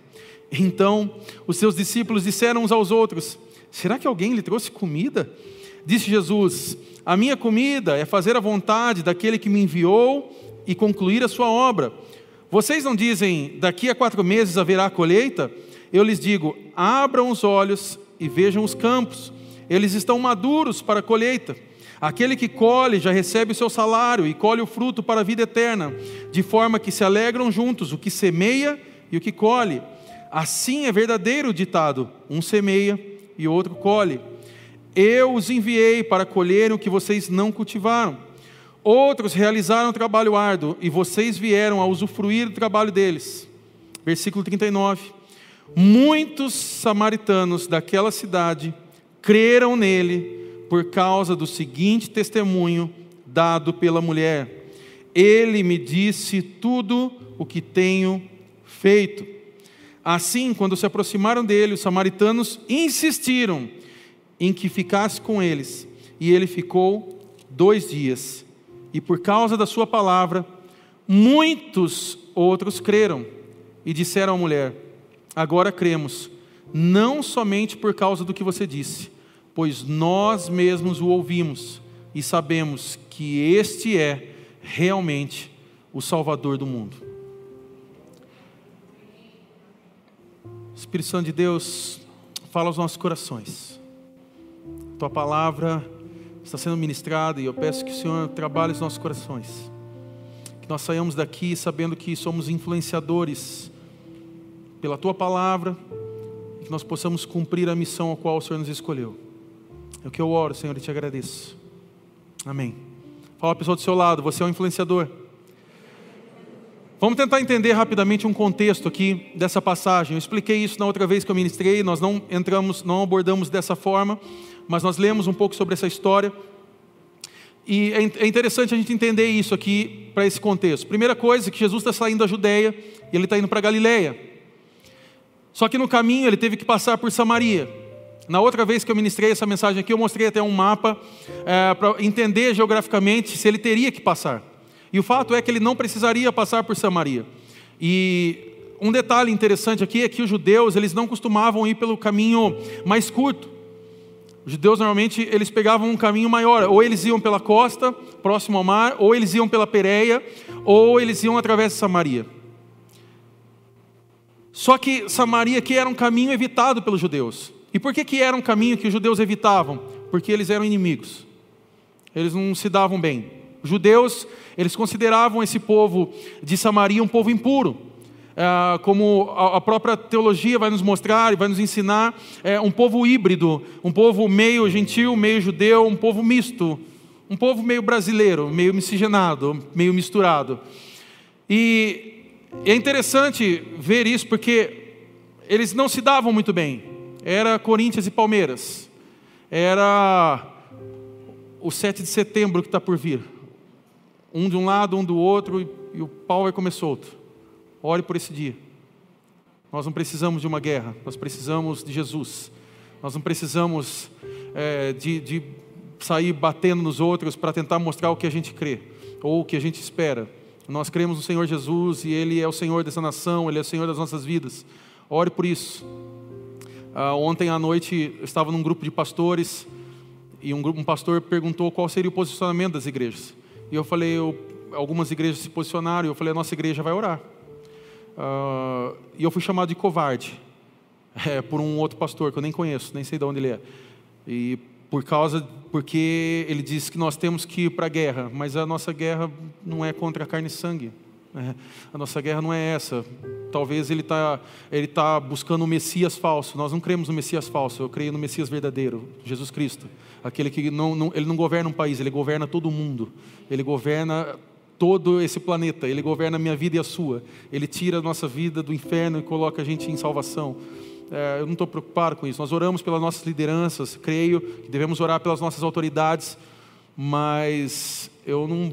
Então os seus discípulos disseram uns aos outros: Será que alguém lhe trouxe comida? Disse Jesus: A minha comida é fazer a vontade daquele que me enviou e concluir a sua obra. Vocês não dizem, daqui a quatro meses haverá colheita? Eu lhes digo: abram os olhos e vejam os campos, eles estão maduros para a colheita. Aquele que colhe já recebe o seu salário e colhe o fruto para a vida eterna, de forma que se alegram juntos o que semeia e o que colhe. Assim é verdadeiro o ditado: um semeia e outro colhe. Eu os enviei para colherem o que vocês não cultivaram. Outros realizaram trabalho árduo e vocês vieram a usufruir do trabalho deles. Versículo 39. Muitos samaritanos daquela cidade creram nele por causa do seguinte testemunho dado pela mulher: Ele me disse tudo o que tenho feito. Assim, quando se aproximaram dele, os samaritanos insistiram em que ficasse com eles. E ele ficou dois dias. E por causa da sua palavra, muitos outros creram e disseram à mulher: Agora cremos, não somente por causa do que você disse, pois nós mesmos o ouvimos e sabemos que este é realmente o Salvador do mundo. Espírito Santo de Deus, fala aos nossos corações. Tua palavra está sendo ministrada e eu peço que o Senhor trabalhe os nossos corações. Que nós saiamos daqui sabendo que somos influenciadores pela tua palavra e que nós possamos cumprir a missão a qual o Senhor nos escolheu. É o que eu oro, Senhor, e te agradeço. Amém. Fala a pessoa do seu lado, você é um influenciador. Vamos tentar entender rapidamente um contexto aqui dessa passagem. Eu expliquei isso na outra vez que eu ministrei, nós não entramos, não abordamos dessa forma, mas nós lemos um pouco sobre essa história. E é, é interessante a gente entender isso aqui para esse contexto. Primeira coisa, que Jesus está saindo da Judéia e ele está indo para Galiléia. Só que no caminho ele teve que passar por Samaria. Na outra vez que eu ministrei essa mensagem aqui, eu mostrei até um mapa é, para entender geograficamente se ele teria que passar. E o fato é que ele não precisaria passar por Samaria. E um detalhe interessante aqui é que os judeus eles não costumavam ir pelo caminho mais curto. Os judeus normalmente eles pegavam um caminho maior, ou eles iam pela costa, próximo ao mar, ou eles iam pela Pereia, ou eles iam através de Samaria. Só que Samaria aqui era um caminho evitado pelos judeus. E por que, que era um caminho que os judeus evitavam? Porque eles eram inimigos. Eles não se davam bem. Os judeus, eles consideravam esse povo de Samaria um povo impuro. É, como a própria teologia vai nos mostrar e vai nos ensinar, é um povo híbrido, um povo meio gentil, meio judeu, um povo misto, um povo meio brasileiro, meio miscigenado, meio misturado. E é interessante ver isso porque eles não se davam muito bem. Era Corinthians e Palmeiras. Era o 7 de setembro que está por vir. Um de um lado, um do outro, e, o pau vai comer solto. Ore por esse dia. Nós não precisamos de uma guerra, nós precisamos de Jesus. Nós não precisamos é, de, de sair batendo nos outros para tentar mostrar o que a gente crê ou o que a gente espera. Nós cremos no Senhor Jesus e Ele é o Senhor dessa nação, Ele é o Senhor das nossas vidas. Ore por isso. Ah, ontem à noite eu estava num grupo de pastores e um, grupo, um pastor perguntou qual seria o posicionamento das igrejas. E eu falei, eu, algumas igrejas se posicionaram, e eu falei, a nossa igreja vai orar. Uh, e eu fui chamado de covarde é, por um outro pastor que eu nem conheço, nem sei de onde ele é. E por causa, porque ele disse que nós temos que ir para a guerra, mas a nossa guerra não é contra a carne e sangue. Né? A nossa guerra não é essa. Talvez ele está ele tá buscando o Messias falso. Nós não cremos no Messias falso. Eu creio no Messias verdadeiro, Jesus Cristo. Aquele que não, não, ele não governa um país, ele governa todo mundo. Ele governa todo esse planeta. Ele governa a minha vida e a sua. Ele tira a nossa vida do inferno e coloca a gente em salvação. É, eu não estou preocupado com isso. Nós oramos pelas nossas lideranças, creio que devemos orar pelas nossas autoridades, mas eu não,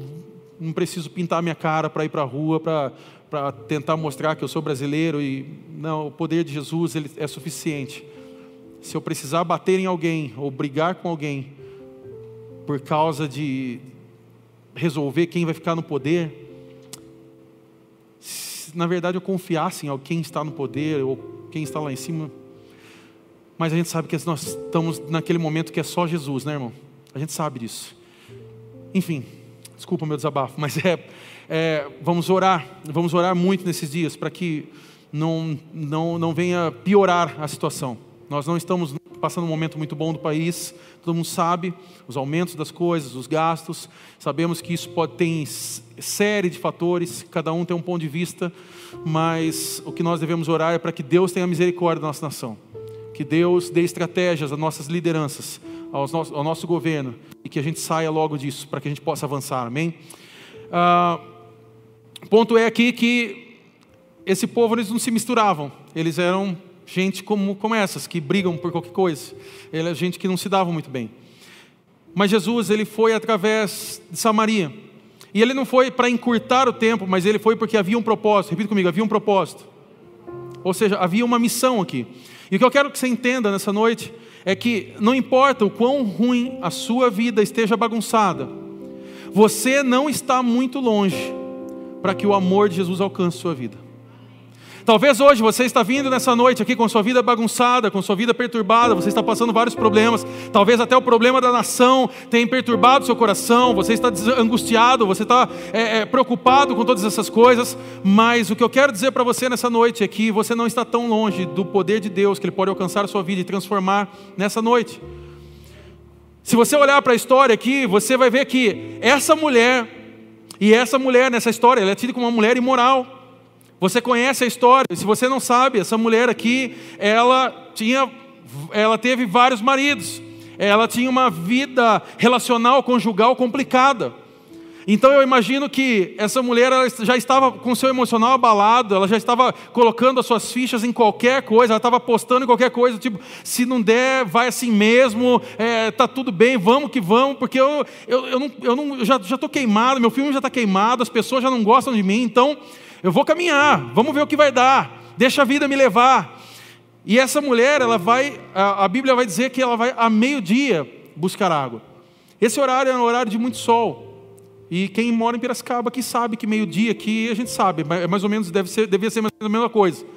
não preciso pintar minha cara para ir para a rua, para tentar mostrar que eu sou brasileiro. E não, o poder de Jesus ele é suficiente. Se eu precisar bater em alguém ou brigar com alguém por causa de resolver quem vai ficar no poder, se na verdade eu confiasse em quem está no poder ou quem está lá em cima. Mas a gente sabe que nós estamos naquele momento que é só Jesus, né, irmão? A gente sabe disso. Enfim, desculpa o meu desabafo, mas é, é, vamos orar, vamos orar muito nesses dias para que não, não, não venha piorar a situação. Nós não estamos passando um momento muito bom do país, todo mundo sabe os aumentos das coisas, os gastos, sabemos que isso pode ter série de fatores, cada um tem um ponto de vista, mas o que nós devemos orar é para que Deus tenha misericórdia da nossa nação, que Deus dê estratégias às nossas lideranças, ao nosso, ao nosso governo, e que a gente saia logo disso, para que a gente possa avançar, amém? Ah, ponto é aqui que esse povo eles não se misturavam, eles eram gente como, como essas, que brigam por qualquer coisa. Ele é gente que não se dava muito bem. Mas Jesus, ele foi através de Samaria. E ele não foi para encurtar o tempo, mas ele foi porque havia um propósito. Repita comigo, havia um propósito. Ou seja, havia uma missão aqui. E o que eu quero que você entenda nessa noite é que não importa o quão ruim a sua vida esteja bagunçada, você não está muito longe para que o amor de Jesus alcance sua vida. Talvez hoje você está vindo nessa noite aqui com sua vida bagunçada, com sua vida perturbada, você está passando vários problemas, talvez até o problema da nação tenha perturbado seu coração, você está angustiado, você está é, é, preocupado com todas essas coisas, mas o que eu quero dizer para você nessa noite é que você não está tão longe do poder de Deus que Ele pode alcançar a sua vida e transformar nessa noite. Se você olhar para a história aqui, você vai ver que essa mulher, e essa mulher nessa história, ela é tida como uma mulher imoral. Você conhece a história, se você não sabe, essa mulher aqui, ela tinha ela teve vários maridos. Ela tinha uma vida relacional conjugal complicada. Então eu imagino que essa mulher já estava com seu emocional abalado, ela já estava colocando as suas fichas em qualquer coisa, ela estava apostando em qualquer coisa, tipo, se não der, vai assim mesmo, é, tá tudo bem, vamos que vamos, porque eu, eu, eu, não, eu, não, já estou queimado, meu filme já está queimado, as pessoas já não gostam de mim, então eu vou caminhar, vamos ver o que vai dar, deixa a vida me levar. E essa mulher, ela vai, a, a Bíblia vai dizer que ela vai a meio-dia buscar água. Esse horário é um horário de muito sol. E quem mora em Piracicaba aqui sabe que meio-dia aqui a gente sabe, é mais ou menos deve ser, devia ser mais ou menos a mesma coisa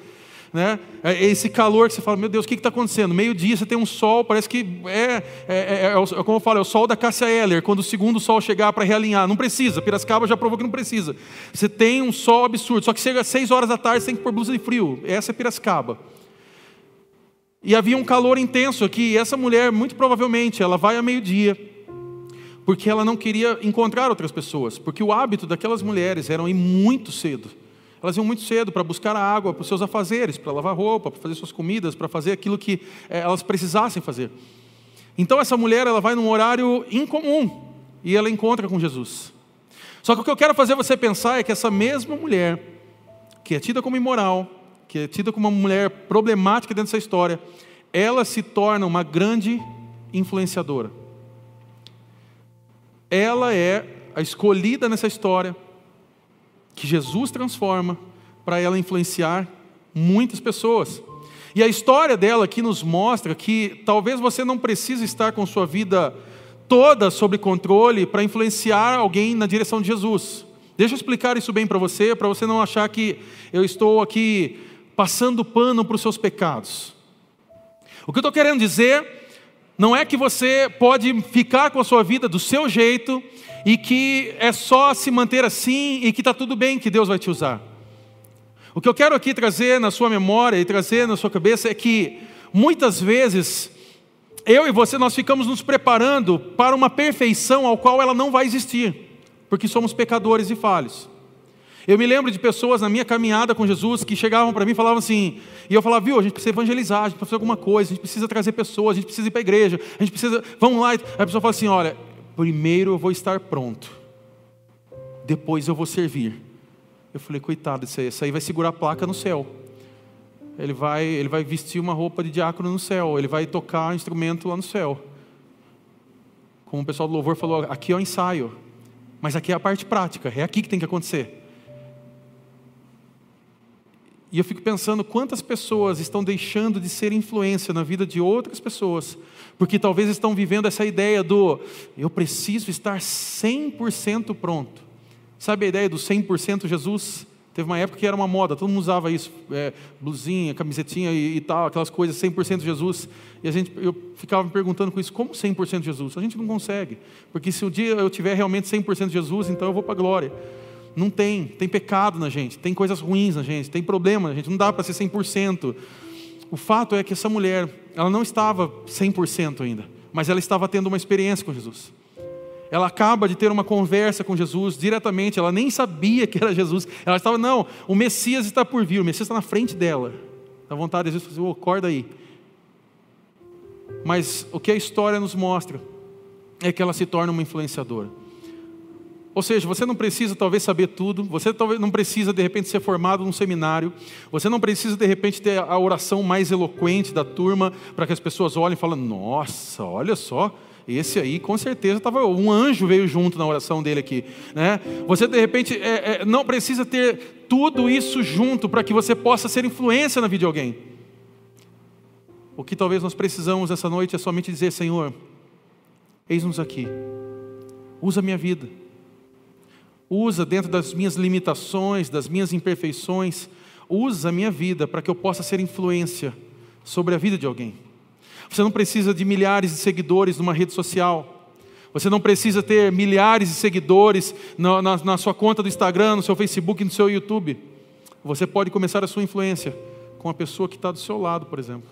né? É esse calor que você fala, meu Deus, o que está acontecendo? Meio-dia você tem um sol, parece que é, é, é, é, como eu falo, é o sol da Cássia Eller, quando o segundo sol chegar para realinhar. Não precisa, Piracicaba já provou que não precisa. Você tem um sol absurdo, só que chega às seis horas da tarde, você tem que pôr blusa de frio. Essa é Piracicaba. E havia um calor intenso aqui, e essa mulher, muito provavelmente, ela vai a meio-dia, porque ela não queria encontrar outras pessoas, porque o hábito daquelas mulheres era ir muito cedo. Elas iam muito cedo para buscar a água para os seus afazeres, para lavar roupa, para fazer suas comidas, para fazer aquilo que é, elas precisassem fazer. Então essa mulher ela vai num horário incomum e ela encontra com Jesus. Só que o que eu quero fazer você pensar é que essa mesma mulher que é tida como imoral, que é tida como uma mulher problemática dentro dessa história, ela se torna uma grande influenciadora. Ela é a escolhida nessa história que Jesus transforma para ela influenciar muitas pessoas. E a história dela aqui nos mostra que talvez você não precise estar com sua vida toda sob controle para influenciar alguém na direção de Jesus. Deixa eu explicar isso bem para você, para você não achar que eu estou aqui passando pano para os seus pecados. O que eu estou querendo dizer não é que você pode ficar com a sua vida do seu jeito e que é só se manter assim e que está tudo bem, que Deus vai te usar. O que eu quero aqui trazer na sua memória e trazer na sua cabeça é que muitas vezes eu e você nós ficamos nos preparando para uma perfeição ao qual ela não vai existir, porque somos pecadores e falhos. Eu me lembro de pessoas na minha caminhada com Jesus que chegavam para mim e falavam assim, e eu falava, viu, a gente precisa evangelizar, a gente precisa fazer alguma coisa, a gente precisa trazer pessoas, a gente precisa ir para a igreja, a gente precisa, vamos lá. Aí a pessoa fala assim: olha, primeiro eu vou estar pronto, depois eu vou servir. Eu falei, coitado, isso aí, isso aí vai segurar a placa no céu. Ele vai, ele vai vestir uma roupa de diácono no céu, ele vai tocar instrumento lá no céu. Como o pessoal do louvor falou, aqui é o ensaio, mas aqui é a parte prática, é aqui que tem que acontecer. E eu fico pensando quantas pessoas estão deixando de ser influência na vida de outras pessoas, porque talvez estão vivendo essa ideia do eu preciso estar 100% pronto. Sabe a ideia do 100% Jesus? Teve uma época que era uma moda, todo mundo usava isso, é, blusinha, camisetinha e, e, tal, aquelas coisas, 100% Jesus. E a gente, eu ficava me perguntando com isso, como 100% Jesus? A gente não consegue, porque se um dia eu tiver realmente 100% Jesus, então eu vou para a glória. Não tem, tem pecado na gente, tem coisas ruins na gente, tem problema na gente, não dá para ser 100%. O fato é que essa mulher, ela não estava 100% ainda, mas ela estava tendo uma experiência com Jesus. Ela acaba de ter uma conversa com Jesus diretamente, ela nem sabia que era Jesus. Ela estava, não, o Messias está por vir, o Messias está na frente dela. Dá vontade de Jesus fazer, oh, acorda aí. Mas o que a história nos mostra é que ela se torna uma influenciadora. Ou seja, você não precisa talvez saber tudo, você talvez não precisa de repente ser formado num seminário, você não precisa de repente ter a oração mais eloquente da turma para que as pessoas olhem e falem: Nossa, olha só, esse aí com certeza estava um anjo veio junto na oração dele aqui, né? Você de repente é, é, não precisa ter tudo isso junto para que você possa ser influência na vida de alguém. O que talvez nós precisamos essa noite é somente dizer: Senhor, eis-nos aqui, usa a minha vida, usa dentro das minhas limitações, das minhas imperfeições, usa a minha vida para que eu possa ser influência sobre a vida de alguém. Você não precisa de milhares de seguidores numa rede social. Você não precisa ter milhares de seguidores na, na, na sua conta do Instagram, no seu Facebook, no seu YouTube. Você pode começar a sua influência com a pessoa que está do seu lado, por exemplo.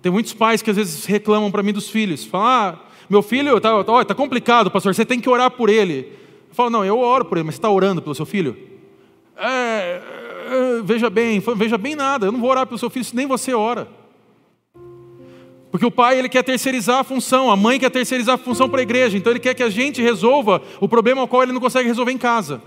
Tem muitos pais que às vezes reclamam para mim dos filhos. Falam, ah, meu filho está tá complicado, pastor, você tem que orar por ele. Eu falo, não, eu oro por ele, mas você está orando pelo seu filho? É, é, veja bem, veja bem nada, eu não vou orar pelo seu filho se nem você ora. Porque o pai ele quer terceirizar a função, a mãe quer terceirizar a função para a igreja, então ele quer que a gente resolva o problema ao qual ele não consegue resolver em casa.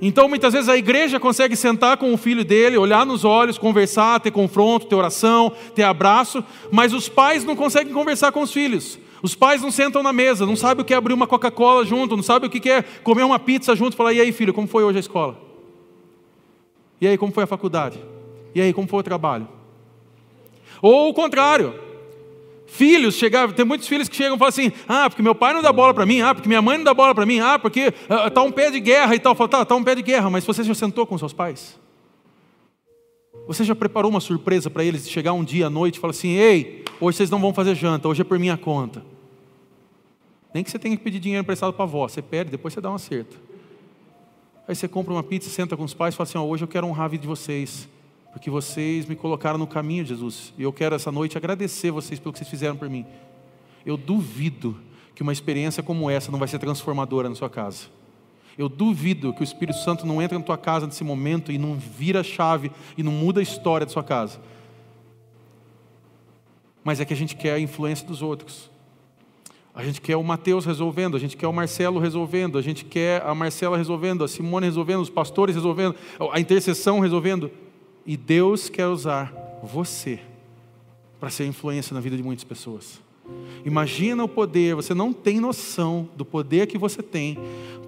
Então muitas vezes a igreja consegue sentar com o filho dele, olhar nos olhos, conversar, ter confronto, ter oração, ter abraço, mas os pais não conseguem conversar com os filhos. Os pais não sentam na mesa, não sabem o que é abrir uma Coca-Cola junto, não sabem o que é comer uma pizza junto, falar: "E aí, filho, como foi hoje a escola? E aí, como foi a faculdade? E aí, como foi o trabalho?" Ou o contrário. Filhos chegavam, tem muitos filhos que chegam e falam assim: ah, porque meu pai não dá bola para mim, ah, porque minha mãe não dá bola para mim, ah, porque está uh, um pé de guerra e tal. Fala, tá, está um pé de guerra, mas você já sentou com seus pais? Você já preparou uma surpresa para eles de chegar um dia à noite e falar assim: ei, hoje vocês não vão fazer janta, hoje é por minha conta. Nem que você tenha que pedir dinheiro emprestado para a avó, você pede, depois você dá um acerto. Aí você compra uma pizza, senta com os pais e fala assim: oh, hoje eu quero honrar a vida de vocês porque vocês me colocaram no caminho, Jesus. E eu quero essa noite agradecer vocês pelo que vocês fizeram por mim. Eu duvido que uma experiência como essa não vai ser transformadora na sua casa. Eu duvido que o Espírito Santo não entra na tua casa nesse momento e não vira a chave e não muda a história da sua casa. Mas é que a gente quer a influência dos outros. A gente quer o Mateus resolvendo, a gente quer o Marcelo resolvendo, a gente quer a Marcela resolvendo, a Simone resolvendo, os pastores resolvendo, a intercessão resolvendo. E Deus quer usar você para ser influência na vida de muitas pessoas. Imagina o poder, você não tem noção do poder que você tem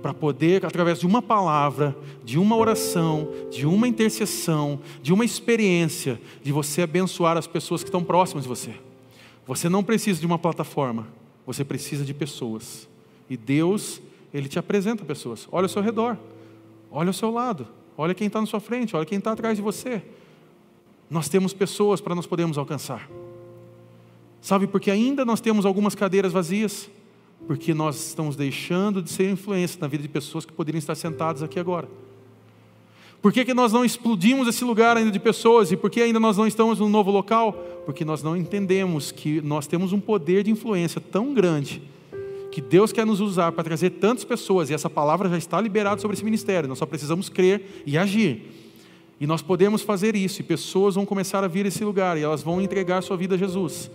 para poder, através de uma palavra, de uma oração, de uma intercessão, de uma experiência, de você abençoar as pessoas que estão próximas de você. Você não precisa de uma plataforma, você precisa de pessoas. E Deus, Ele te apresenta pessoas. Olha ao seu redor, olha ao seu lado, olha quem está na sua frente, olha quem está atrás de você. Nós temos pessoas para nós podermos alcançar. Sabe, porque ainda nós temos algumas cadeiras vazias, porque nós estamos deixando de ser influência na vida de pessoas que poderiam estar sentadas aqui agora. Por que, que nós não explodimos esse lugar ainda de pessoas? E por que ainda nós não estamos num novo local? Porque nós não entendemos que nós temos um poder de influência tão grande que Deus quer nos usar para trazer tantas pessoas, e essa palavra já está liberada sobre esse ministério, nós só precisamos crer e agir. E nós podemos fazer isso, e pessoas vão começar a vir a esse lugar, e elas vão entregar sua vida a Jesus.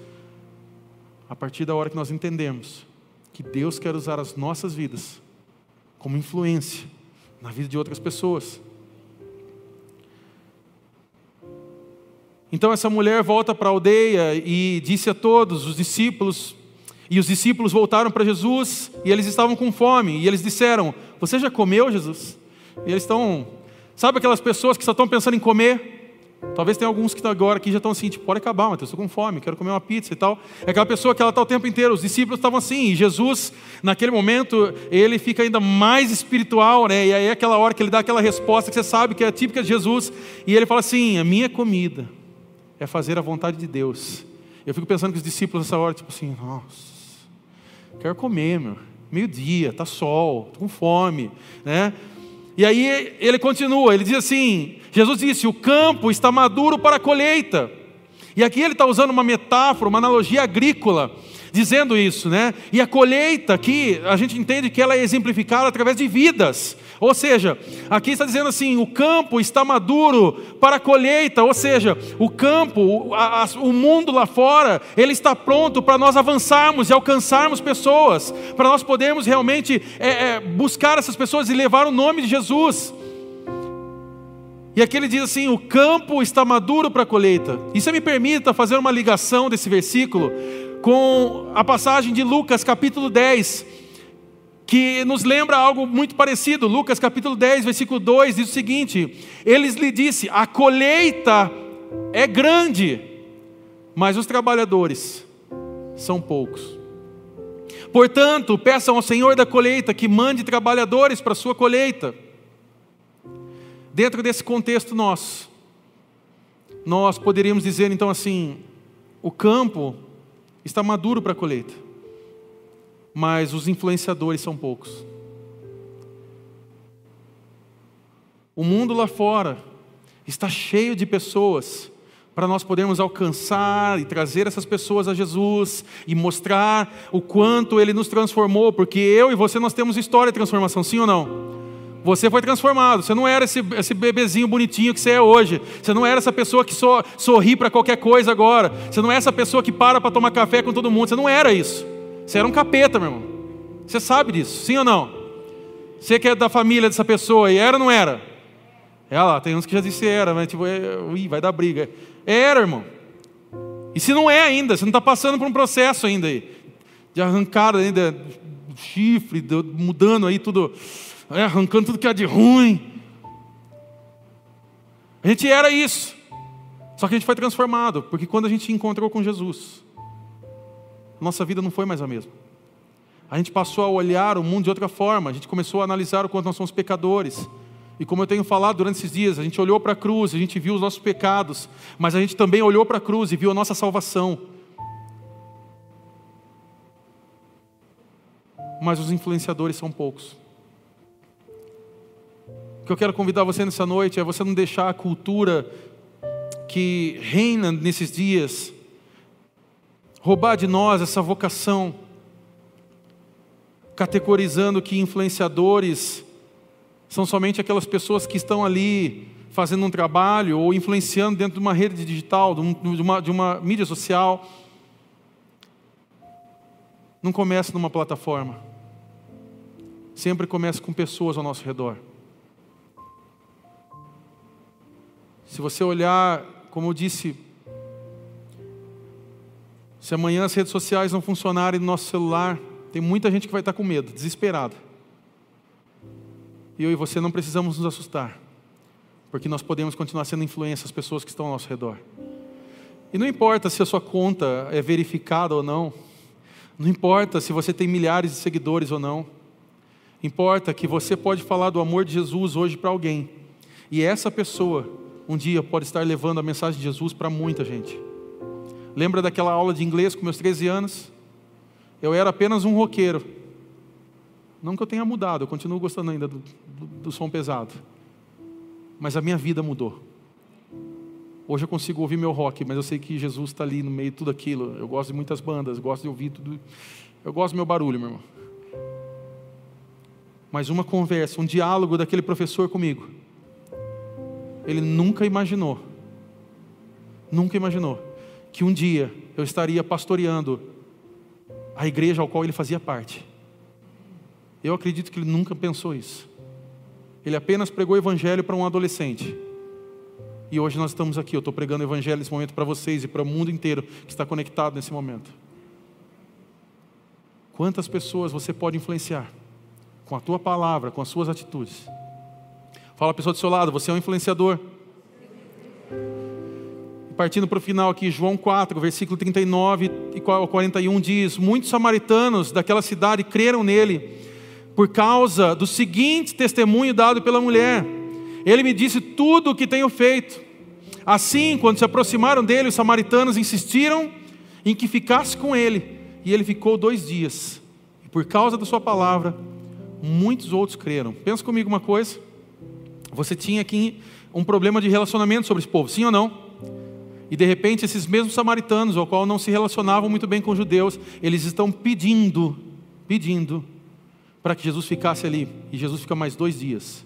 A partir da hora que nós entendemos que Deus quer usar as nossas vidas como influência na vida de outras pessoas. Então essa mulher volta para a aldeia e disse a todos, os discípulos, e os discípulos voltaram para Jesus e eles estavam com fome. E eles disseram: Você já comeu, Jesus? E eles estão, sabe aquelas pessoas que só estão pensando em comer? Talvez tenha alguns que agora aqui já estão assim, tipo, pode acabar, Mateus, estou com fome, quero comer uma pizza e tal. É aquela pessoa que ela está o tempo inteiro, os discípulos estavam assim, e Jesus, naquele momento, ele fica ainda mais espiritual, né? E aí é aquela hora que ele dá aquela resposta que você sabe que é típica de Jesus, e ele fala assim: a minha comida é fazer a vontade de Deus. Eu fico pensando que os discípulos nessa hora, tipo assim, nossa, quero comer, meu. Meio-dia, tá sol, tô com fome, né? E aí ele continua, ele diz assim: Jesus disse, o campo está maduro para a colheita. E aqui ele está usando uma metáfora, uma analogia agrícola, dizendo isso, né? E a colheita aqui, a gente entende que ela é exemplificada através de vidas. Ou seja, aqui está dizendo assim: o campo está maduro para a colheita, ou seja, o campo, o, a, o mundo lá fora, ele está pronto para nós avançarmos e alcançarmos pessoas, para nós podermos realmente é, é, buscar essas pessoas e levar o nome de Jesus. E aqui ele diz assim: o campo está maduro para a colheita. E você me permita fazer uma ligação desse versículo com a passagem de Lucas capítulo 10 que nos lembra algo muito parecido. Lucas capítulo 10, versículo 2 diz o seguinte: Eles lhe disse: A colheita é grande, mas os trabalhadores são poucos. Portanto, peçam ao Senhor da colheita que mande trabalhadores para a sua colheita. Dentro desse contexto nosso, nós poderíamos dizer então assim: o campo está maduro para a colheita mas os influenciadores são poucos. O mundo lá fora está cheio de pessoas para nós podermos alcançar e trazer essas pessoas a Jesus e mostrar o quanto Ele nos transformou, porque eu e você nós temos história de transformação, sim ou não? Você foi transformado. Você não era esse, esse bebezinho bonitinho que você é hoje. Você não era essa pessoa que só sorri para qualquer coisa agora. Você não é essa pessoa que para para tomar café com todo mundo. Você não era isso. Você era um capeta, meu irmão. Você sabe disso, sim ou não? Você que é da família dessa pessoa, e era ou não era? É lá, tem uns que já disse era, mas tipo, é, ui, vai dar briga. Era, irmão. E se não é ainda, você não está passando por um processo ainda aí, de arrancada ainda, chifre, mudando aí tudo, é, arrancando tudo que é de ruim. A gente era isso. Só que a gente foi transformado, porque quando a gente encontrou com Jesus, nossa vida não foi mais a mesma. A gente passou a olhar o mundo de outra forma, a gente começou a analisar o quanto nós somos pecadores. E como eu tenho falado durante esses dias, a gente olhou para a cruz, a gente viu os nossos pecados, mas a gente também olhou para a cruz e viu a nossa salvação. Mas os influenciadores são poucos. O que eu quero convidar você nessa noite é você não deixar a cultura que reina nesses dias roubar de nós essa vocação, categorizando que influenciadores são somente aquelas pessoas que estão ali fazendo um trabalho ou influenciando dentro de uma rede digital, de uma, de uma mídia social. não começa numa plataforma. Sempre começa com pessoas ao nosso redor. Se você olhar, como eu disse, se amanhã as redes sociais não funcionarem no nosso celular, tem muita gente que vai estar com medo, desesperada. E eu e você não precisamos nos assustar, porque nós podemos continuar sendo influência às pessoas que estão ao nosso redor. E não importa se a sua conta é verificada ou não, não importa se você tem milhares de seguidores ou não, importa que você pode falar do amor de Jesus hoje para alguém, e essa pessoa um dia pode estar levando a mensagem de Jesus para muita gente. Lembra daquela aula de inglês com meus 13 anos? Eu era apenas um roqueiro. Não que eu tenha mudado, eu continuo gostando ainda do, do, do som pesado. Mas a minha vida mudou. Hoje eu consigo ouvir meu rock, mas eu sei que Jesus está ali no meio de tudo aquilo. Eu gosto de muitas bandas, gosto de ouvir tudo. Eu gosto do meu barulho, meu irmão. Mas uma conversa, um diálogo daquele professor comigo. Ele nunca imaginou, nunca imaginou, que um dia eu estaria pastoreando a igreja ao qual ele fazia parte. Eu acredito que ele nunca pensou isso. Ele apenas pregou o evangelho para um adolescente. E hoje nós estamos aqui, eu estou pregando o Evangelho nesse momento para vocês e para o mundo inteiro que está conectado nesse momento. Quantas pessoas você pode influenciar com a tua palavra, com as suas atitudes? Fala a pessoa do seu lado, você é um influenciador. Partindo para o final aqui, João 4, versículo 39 e 41 diz: Muitos samaritanos daquela cidade creram nele por causa do seguinte testemunho dado pela mulher. Ele me disse tudo o que tenho feito. Assim, quando se aproximaram dele, os samaritanos insistiram em que ficasse com ele. E ele ficou dois dias. Por causa da sua palavra, muitos outros creram. Pensa comigo uma coisa. Você tinha aqui um problema de relacionamento sobre esse povo, sim ou não? E de repente, esses mesmos samaritanos, ao qual não se relacionavam muito bem com os judeus, eles estão pedindo, pedindo, para que Jesus ficasse ali. E Jesus fica mais dois dias.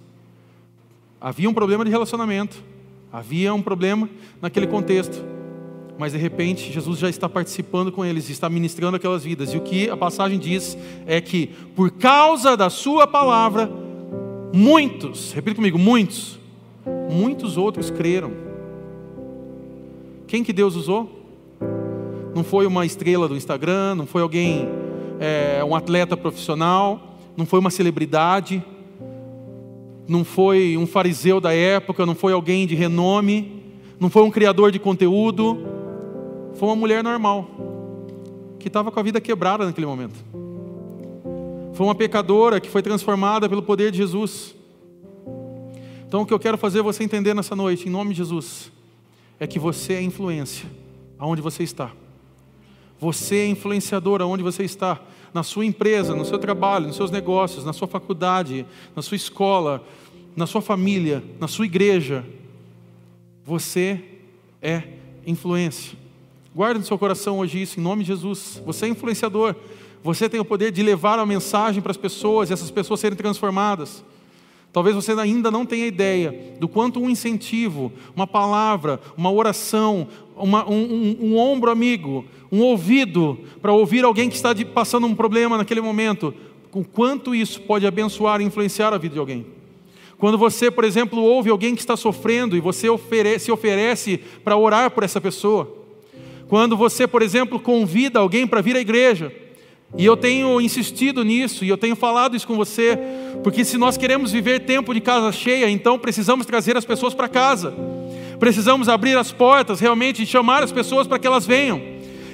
Havia um problema de relacionamento, havia um problema naquele contexto, mas de repente Jesus já está participando com eles, está ministrando aquelas vidas. E o que a passagem diz é que, por causa da Sua palavra, muitos, repita comigo, muitos, muitos outros creram. Quem que Deus usou? Não foi uma estrela do Instagram, não foi alguém, é, um atleta profissional, não foi uma celebridade não foi um fariseu da época, não foi alguém de renome, não foi um criador de conteúdo, foi uma mulher normal, que estava com a vida quebrada naquele momento. Foi uma pecadora que foi transformada pelo poder de Jesus. Então, o que eu quero fazer você entender nessa noite, em nome de Jesus, é que você é influência aonde você está. Você é influenciador aonde você está na sua empresa, no seu trabalho, nos seus negócios, na sua faculdade, na sua escola, na sua família, na sua igreja. Você é influência. Guarde no seu coração hoje isso, em nome de Jesus. Você é influenciador. Você tem o poder de levar a mensagem para as pessoas e essas pessoas serem transformadas. Talvez você ainda não tenha ideia do quanto um incentivo, uma palavra, uma oração, uma, um, um, um, ombro amigo, um ouvido para ouvir alguém que está de, passando um problema naquele momento, o quanto isso pode abençoar e influenciar a vida de alguém. Quando você, por exemplo, ouve alguém que está sofrendo e você se oferece para orar por essa pessoa. Quando você, por exemplo, convida alguém para vir à igreja e eu tenho insistido nisso e eu tenho falado isso com você, porque se nós queremos viver tempo de casa cheia, então precisamos trazer as pessoas para casa. Precisamos abrir as portas realmente e chamar as pessoas para que elas venham.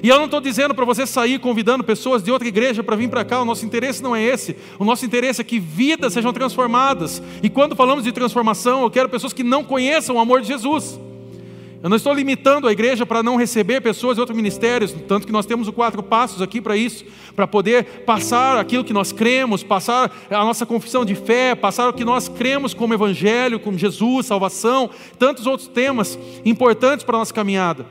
E eu não estou dizendo para você sair convidando pessoas de outra igreja para vir para cá, o nosso interesse não é esse. O nosso interesse é que vidas sejam transformadas. E quando falamos de transformação, eu quero pessoas que não conheçam o amor de Jesus. Eu não estou limitando a igreja para não receber pessoas de outros ministérios, tanto que nós temos os quatro passos aqui para isso, para poder passar aquilo que nós cremos, passar a nossa confissão de fé, passar o que nós cremos como evangelho, como Jesus, salvação, tantos outros temas importantes para a nossa caminhada.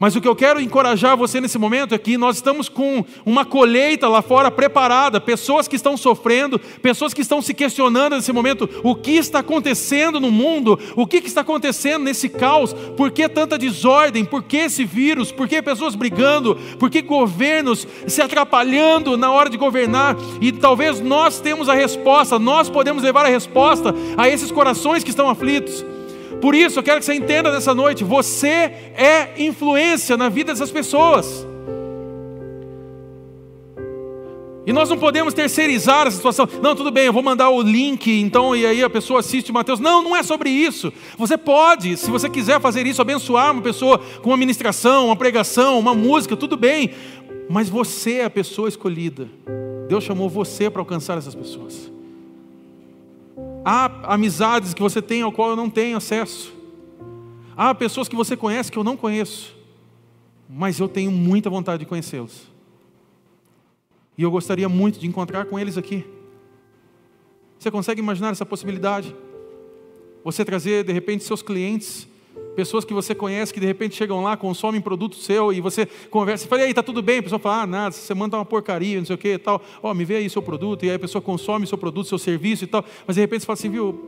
Mas o que eu quero encorajar você nesse momento é que nós estamos com uma colheita lá fora preparada, pessoas que estão sofrendo, pessoas que estão se questionando nesse momento o que está acontecendo no mundo, o que está acontecendo nesse caos, por que tanta desordem, por que esse vírus, por que pessoas brigando, por que governos se atrapalhando na hora de governar, e talvez nós temos a resposta, nós podemos levar a resposta a esses corações que estão aflitos. Por isso, eu quero que você entenda nessa noite: você é influência na vida dessas pessoas. E nós não podemos terceirizar essa situação. Não, tudo bem, eu vou mandar o link, então, e aí a pessoa assiste Mateus. Não, não é sobre isso. Você pode, se você quiser fazer isso, abençoar uma pessoa com uma ministração, uma pregação, uma música, tudo bem. Mas você é a pessoa escolhida. Deus chamou você para alcançar essas pessoas. Há amizades que você tem ao qual eu não tenho acesso. Há pessoas que você conhece que eu não conheço. Mas eu tenho muita vontade de conhecê-los. E eu gostaria muito de encontrar com eles aqui. Você consegue imaginar essa possibilidade? Você trazer, de repente, seus clientes Pessoas que você conhece que de repente chegam lá, consomem produto seu e você conversa e fala, e aí, tá tudo bem? A pessoa fala, ah, nada, você manda uma porcaria, não sei o que e tal. Ó, oh, me vê aí seu produto, e aí a pessoa consome seu produto, seu serviço e tal. Mas de repente você fala assim, viu,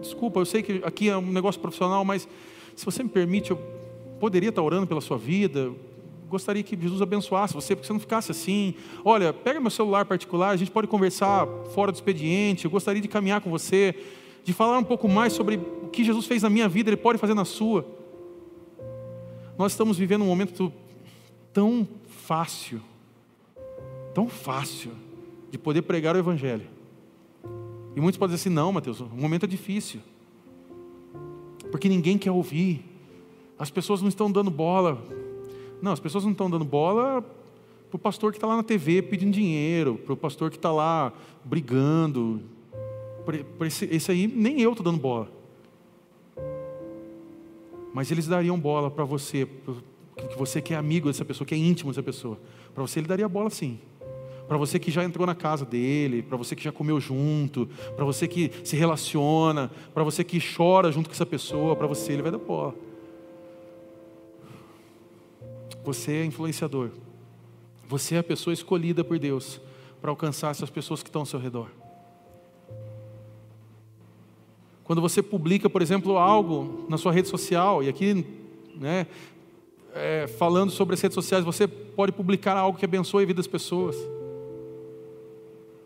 desculpa, eu sei que aqui é um negócio profissional, mas se você me permite, eu poderia estar orando pela sua vida, gostaria que Jesus abençoasse você, porque você não ficasse assim. Olha, pega meu celular particular, a gente pode conversar fora do expediente, eu gostaria de caminhar com você de falar um pouco mais sobre o que Jesus fez na minha vida, Ele pode fazer na sua. Nós estamos vivendo um momento tão fácil, tão fácil, de poder pregar o Evangelho. E muitos podem dizer assim: não, Mateus, o momento é difícil, porque ninguém quer ouvir, as pessoas não estão dando bola. Não, as pessoas não estão dando bola para o pastor que está lá na TV pedindo dinheiro, para o pastor que está lá brigando, esse, esse aí nem eu estou dando bola. Mas eles dariam bola para você, que você que é amigo dessa pessoa, que é íntimo dessa pessoa. Para você ele daria bola sim. Para você que já entrou na casa dele, para você que já comeu junto, para você que se relaciona, para você que chora junto com essa pessoa, para você ele vai dar bola. Você é influenciador. Você é a pessoa escolhida por Deus para alcançar essas pessoas que estão ao seu redor. Quando você publica, por exemplo, algo na sua rede social, e aqui, né, é, falando sobre as redes sociais, você pode publicar algo que abençoe a vida das pessoas.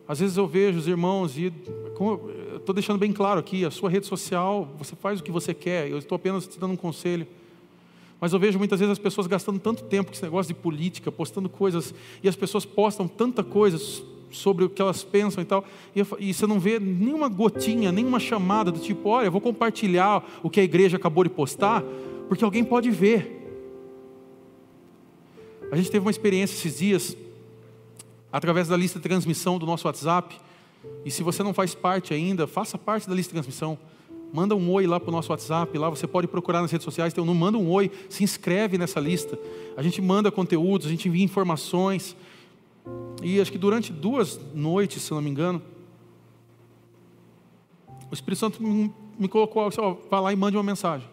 Às vezes eu vejo os irmãos, e estou deixando bem claro aqui, a sua rede social, você faz o que você quer, eu estou apenas te dando um conselho. Mas eu vejo muitas vezes as pessoas gastando tanto tempo com esse negócio de política, postando coisas, e as pessoas postam tanta coisa sobre o que elas pensam e tal, e, e você não vê nenhuma gotinha, nenhuma chamada do tipo, olha, eu vou compartilhar o que a igreja acabou de postar, porque alguém pode ver. A gente teve uma experiência esses dias, através da lista de transmissão do nosso WhatsApp, e se você não faz parte ainda, faça parte da lista de transmissão. Manda um oi lá para o nosso WhatsApp, lá você pode procurar nas redes sociais, tem um, manda um oi, se inscreve nessa lista. A gente manda conteúdos, a gente envia informações. E acho que durante duas noites, se não me engano, o Espírito Santo me colocou, assim, ó, vai lá e mande uma mensagem.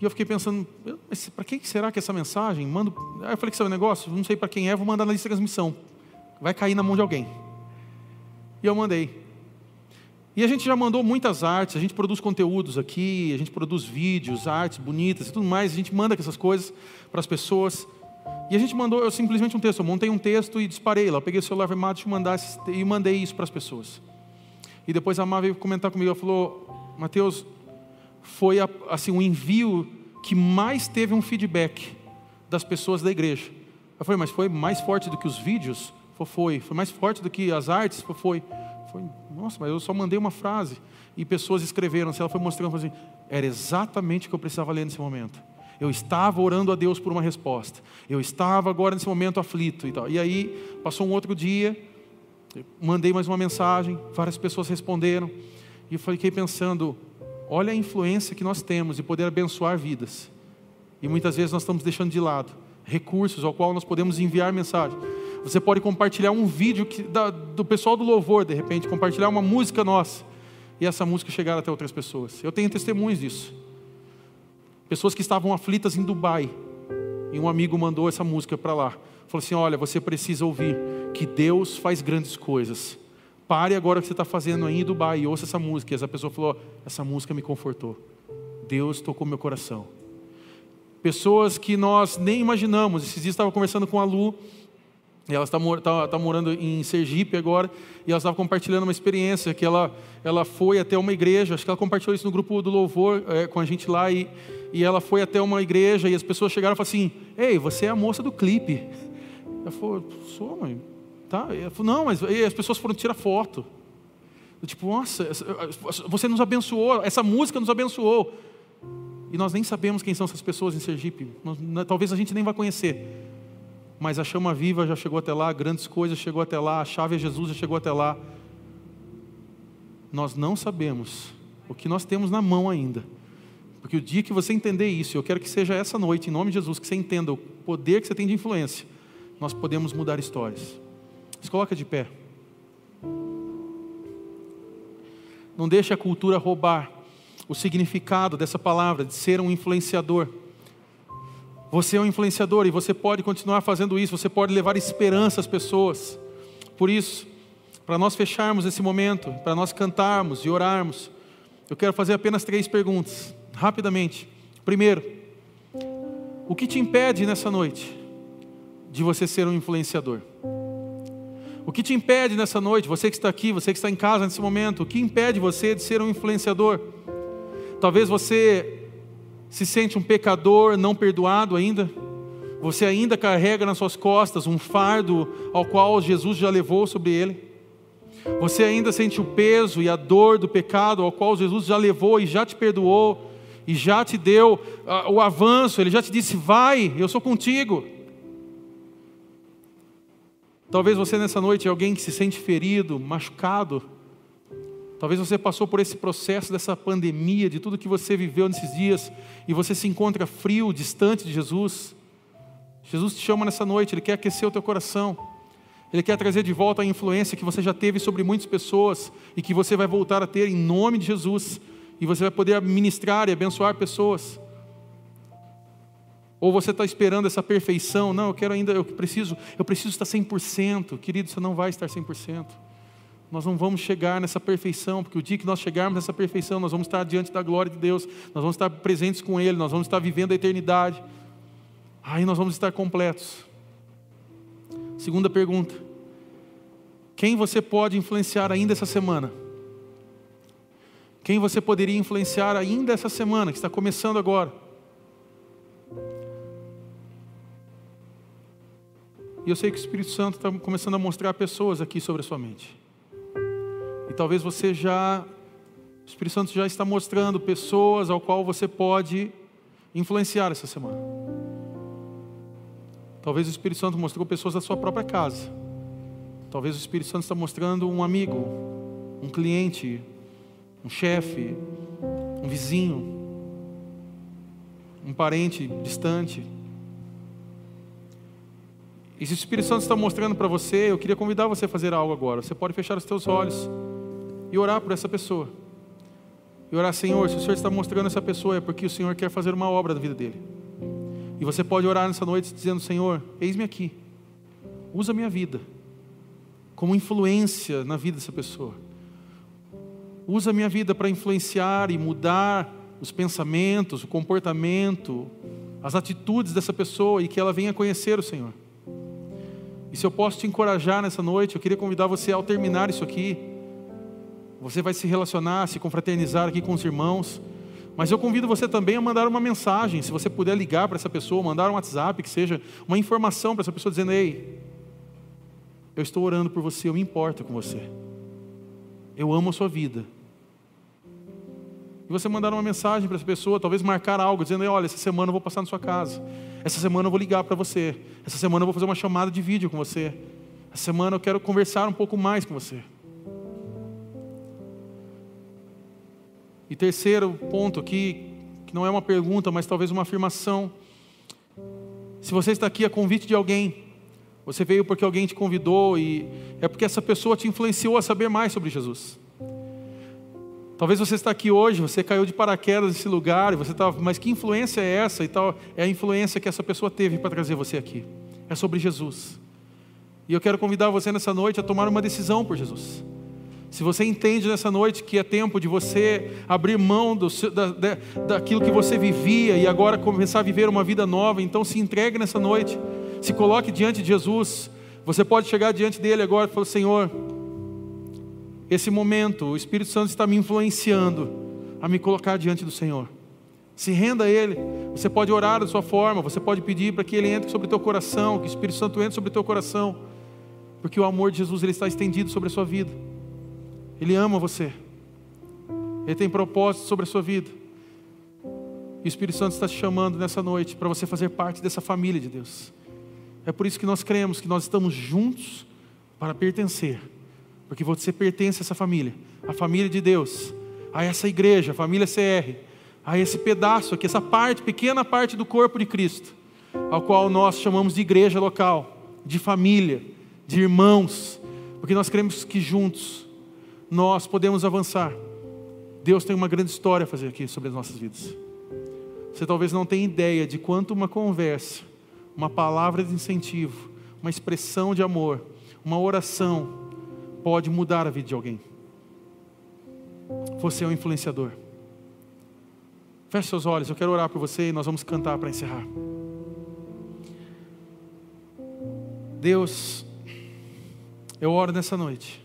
E eu fiquei pensando, para quem será que essa mensagem? Mando... Aí eu falei que sabe o negócio? Não sei para quem é, vou mandar na lista de transmissão. Vai cair na mão de alguém. E eu mandei. E a gente já mandou muitas artes, a gente produz conteúdos aqui, a gente produz vídeos, artes bonitas e tudo mais, a gente manda essas coisas para as pessoas. E a gente mandou eu, simplesmente um texto. Eu montei um texto e disparei lá. Eu peguei o celular e mandar e mandei isso para as pessoas. E depois a Má veio comentar comigo. Ela falou: Mateus, foi a, assim um envio que mais teve um feedback das pessoas da igreja. Eu falei: Mas foi mais forte do que os vídeos? Foi. Foi mais forte do que as artes? Foi. Foi. Nossa, mas eu só mandei uma frase. E pessoas escreveram. Ela foi mostrando assim: Era exatamente o que eu precisava ler nesse momento. Eu estava orando a Deus por uma resposta. Eu estava agora nesse momento aflito e tal. E aí passou um outro dia, mandei mais uma mensagem, várias pessoas responderam. E eu fiquei pensando, olha a influência que nós temos de poder abençoar vidas. E muitas vezes nós estamos deixando de lado recursos ao qual nós podemos enviar mensagem. Você pode compartilhar um vídeo que, da, do pessoal do louvor, de repente, compartilhar uma música nossa e essa música chegar até outras pessoas. Eu tenho testemunhos disso. Pessoas que estavam aflitas em Dubai. E um amigo mandou essa música para lá. Falou assim: Olha, você precisa ouvir que Deus faz grandes coisas. Pare agora o que você está fazendo aí em Dubai e ouça essa música. E essa pessoa falou: Essa música me confortou. Deus tocou meu coração. Pessoas que nós nem imaginamos. Esses dias estava conversando com a Lu, e ela está, morando em Sergipe agora, e ela estava compartilhando uma experiência que ela, ela foi até uma igreja, acho que ela compartilhou isso no grupo do Louvor é, com a gente lá, e, e ela foi até uma igreja, e as pessoas chegaram e falaram assim: Ei, você é a moça do clipe. Ela falou: Sou, mãe. Tá? Ela falou: Não, mas e as pessoas foram tirar foto. Eu, tipo, nossa, você nos abençoou, essa música nos abençoou. E nós nem sabemos quem são essas pessoas em Sergipe. Nós, talvez a gente nem vá conhecer. Mas a chama viva já chegou até lá, grandes coisas chegou até lá, a chave é Jesus já chegou até lá. Nós não sabemos o que nós temos na mão ainda. Porque o dia que você entender isso, eu quero que seja essa noite, em nome de Jesus, que você entenda o poder que você tem de influência, nós podemos mudar histórias. Se coloca de pé. Não deixe a cultura roubar o significado dessa palavra, de ser um influenciador. Você é um influenciador e você pode continuar fazendo isso, você pode levar esperança às pessoas. Por isso, para nós fecharmos esse momento, para nós cantarmos e orarmos, eu quero fazer apenas três perguntas, rapidamente. Primeiro, o que te impede nessa noite de você ser um influenciador? O que te impede nessa noite, você que está aqui, você que está em casa nesse momento, o que impede você de ser um influenciador? Talvez você se sente um pecador não perdoado ainda. Você ainda carrega nas suas costas um fardo ao qual Jesus já levou sobre ele. Você ainda sente o peso e a dor do pecado ao qual Jesus já levou e já te perdoou e já te deu uh, o avanço, ele já te disse: vai, eu sou contigo. Talvez você nessa noite é alguém que se sente ferido, machucado, Talvez você passou por esse processo dessa pandemia, de tudo que você viveu nesses dias, e você se encontra frio, distante de Jesus. Jesus te chama nessa noite, Ele quer aquecer o teu coração. Ele quer trazer de volta a influência que você já teve sobre muitas pessoas e que você vai voltar a ter em nome de Jesus. E você vai poder ministrar e abençoar pessoas. Ou você está esperando essa perfeição? Não, eu quero ainda, eu preciso, eu preciso estar 100%. Querido, você não vai estar 100%. Nós não vamos chegar nessa perfeição, porque o dia que nós chegarmos nessa perfeição, nós vamos estar diante da glória de Deus, nós vamos estar presentes com Ele, nós vamos estar vivendo a eternidade. Aí nós vamos estar completos. Segunda pergunta: quem você pode influenciar ainda essa semana? Quem você poderia influenciar ainda essa semana, que está começando agora? E eu sei que o Espírito Santo está começando a mostrar pessoas aqui sobre a sua mente talvez você já, o Espírito Santo já está mostrando pessoas ao qual você pode influenciar essa semana. Talvez o Espírito Santo mostrou pessoas da sua própria casa. Talvez o Espírito Santo está mostrando um amigo, um cliente, um chefe, um vizinho, um parente distante. E se o Espírito Santo está mostrando para você, eu queria convidar você a fazer algo agora. Você pode fechar os seus olhos e orar por essa pessoa. E orar, Senhor, se o Senhor está mostrando essa pessoa é porque o Senhor quer fazer uma obra na vida dele. E você pode orar nessa noite dizendo: Senhor, eis-me aqui, usa minha vida como influência na vida dessa pessoa. Usa a minha vida para influenciar e mudar os pensamentos, o comportamento, as atitudes dessa pessoa e que ela venha conhecer o Senhor. E se eu posso te encorajar nessa noite, eu queria convidar você ao terminar isso aqui você vai se relacionar, se confraternizar aqui com os irmãos. Mas eu convido você também a mandar uma mensagem, se você puder ligar para essa pessoa, mandar um WhatsApp, que seja uma informação para essa pessoa dizendo: Ei, eu estou orando por você, eu me importo com você, eu amo a sua vida. E você mandar uma mensagem para essa pessoa, talvez marcar algo, dizendo: Olha, essa semana eu vou passar na sua casa, essa semana eu vou ligar para você, essa semana eu vou fazer uma chamada de vídeo com você, essa semana eu quero conversar um pouco mais com você. E terceiro ponto aqui, que não é uma pergunta, mas talvez uma afirmação. Se você está aqui a convite de alguém, você veio porque alguém te convidou e é porque essa pessoa te influenciou a saber mais sobre Jesus. Talvez você está aqui hoje, você caiu de paraquedas nesse lugar, e você está, mas que influência é essa e tal? É a influência que essa pessoa teve para trazer você aqui. É sobre Jesus. E eu quero convidar você nessa noite a tomar uma decisão por Jesus. Se você entende nessa noite que é tempo de você abrir mão do, da, da, daquilo que você vivia e agora começar a viver uma vida nova, então se entregue nessa noite, se coloque diante de Jesus. Você pode chegar diante dele agora e falar: Senhor, esse momento, o Espírito Santo está me influenciando a me colocar diante do Senhor. Se renda a Ele. Você pode orar da sua forma, você pode pedir para que Ele entre sobre o teu coração, que o Espírito Santo entre sobre o teu coração, porque o amor de Jesus ele está estendido sobre a sua vida. Ele ama você. Ele tem propósito sobre a sua vida. E o Espírito Santo está te chamando nessa noite para você fazer parte dessa família de Deus. É por isso que nós cremos que nós estamos juntos para pertencer porque você pertence a essa família, a família de Deus, a essa igreja, a família CR, a esse pedaço aqui, essa parte, pequena parte do corpo de Cristo, ao qual nós chamamos de igreja local, de família, de irmãos, porque nós cremos que juntos nós podemos avançar. Deus tem uma grande história a fazer aqui sobre as nossas vidas. Você talvez não tenha ideia de quanto uma conversa, uma palavra de incentivo, uma expressão de amor, uma oração, pode mudar a vida de alguém. Você é um influenciador. Feche seus olhos, eu quero orar por você e nós vamos cantar para encerrar. Deus, eu oro nessa noite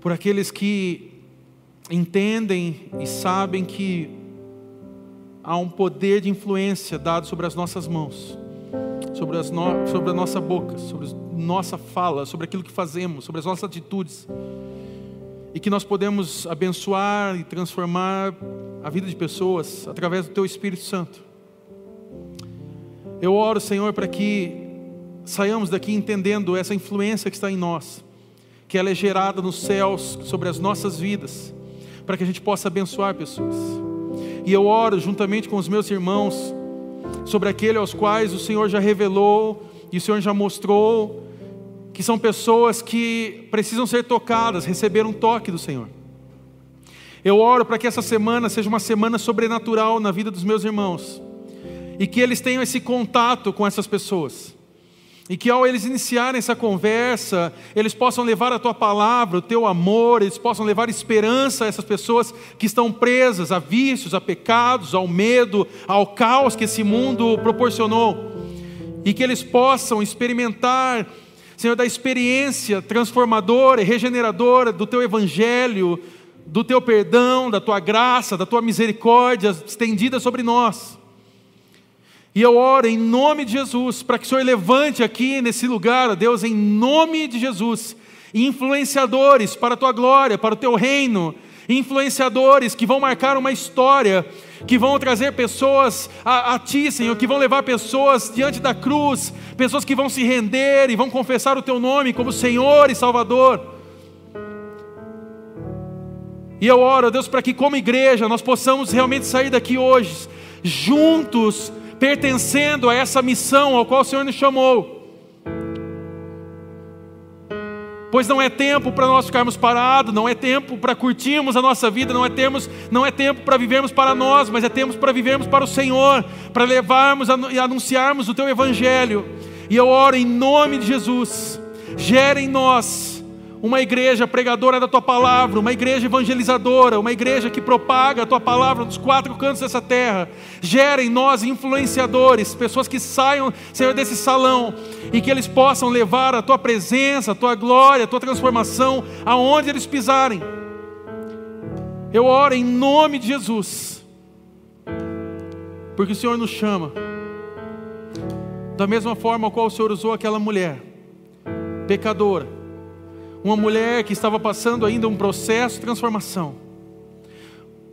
por aqueles que entendem e sabem que há um poder de influência dado sobre as nossas mãos sobre, as no, sobre a nossa boca, sobre a nossa fala, sobre aquilo que fazemos, sobre as nossas atitudes. E que nós podemos abençoar e transformar a vida de pessoas através do Teu Espírito Santo. Eu oro, Senhor, para que saiamos daqui entendendo essa influência que está em nós, que ela é gerada nos céus sobre as nossas vidas, para que a gente possa abençoar pessoas. E eu oro juntamente com os meus irmãos sobre aquele aos quais o Senhor já revelou e o Senhor já mostrou que são pessoas que precisam ser tocadas, receber um toque do Senhor. Eu oro para que essa semana seja uma semana sobrenatural na vida dos meus irmãos e que eles tenham esse contato com essas pessoas. E que ao eles iniciarem essa conversa, eles possam levar a tua palavra, o teu amor, eles possam levar esperança a essas pessoas que estão presas a vícios, a pecados, ao medo, ao caos que esse mundo proporcionou. E que eles possam experimentar, Senhor, da experiência transformadora e regeneradora do teu evangelho, do teu perdão, da tua graça, da tua misericórdia estendida sobre nós. E eu oro em nome de Jesus, para que o Senhor levante aqui nesse lugar, Deus, em nome de Jesus, influenciadores para a tua glória, para o teu reino, influenciadores que vão marcar uma história, que vão trazer pessoas a, a ti, Senhor, que vão levar pessoas diante da cruz, pessoas que vão se render e vão confessar o teu nome como Senhor e Salvador. E eu oro, Deus, para que como igreja nós possamos realmente sair daqui hoje, juntos, pertencendo a essa missão ao qual o Senhor nos chamou. Pois não é tempo para nós ficarmos parados, não é tempo para curtirmos a nossa vida, não é, termos, não é tempo para vivermos para nós, mas é tempo para vivermos para o Senhor, para levarmos e anunciarmos o Teu Evangelho. E eu oro em nome de Jesus, gere em nós uma igreja pregadora da tua palavra, uma igreja evangelizadora, uma igreja que propaga a tua palavra nos quatro cantos dessa terra. Gera em nós influenciadores, pessoas que saiam, Senhor, desse salão e que eles possam levar a tua presença, a tua glória, a tua transformação aonde eles pisarem. Eu oro em nome de Jesus, porque o Senhor nos chama, da mesma forma qual o Senhor usou aquela mulher, pecadora, uma mulher que estava passando ainda um processo de transformação.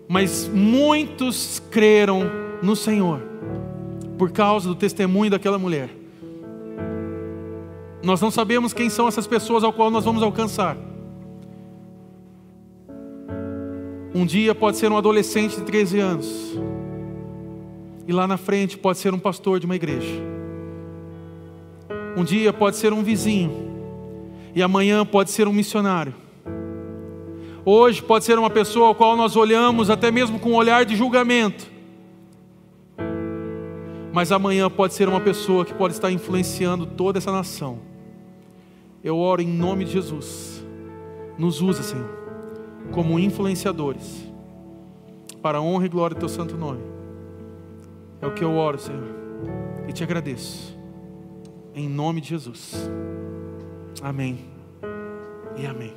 Mas muitos creram no Senhor por causa do testemunho daquela mulher. Nós não sabemos quem são essas pessoas ao qual nós vamos alcançar. Um dia pode ser um adolescente de 13 anos. E lá na frente pode ser um pastor de uma igreja. Um dia pode ser um vizinho e amanhã pode ser um missionário. Hoje pode ser uma pessoa ao qual nós olhamos até mesmo com um olhar de julgamento. Mas amanhã pode ser uma pessoa que pode estar influenciando toda essa nação. Eu oro em nome de Jesus. Nos usa, Senhor, como influenciadores, para a honra e glória do Teu santo nome. É o que eu oro, Senhor, e te agradeço. Em nome de Jesus. Amém e amém.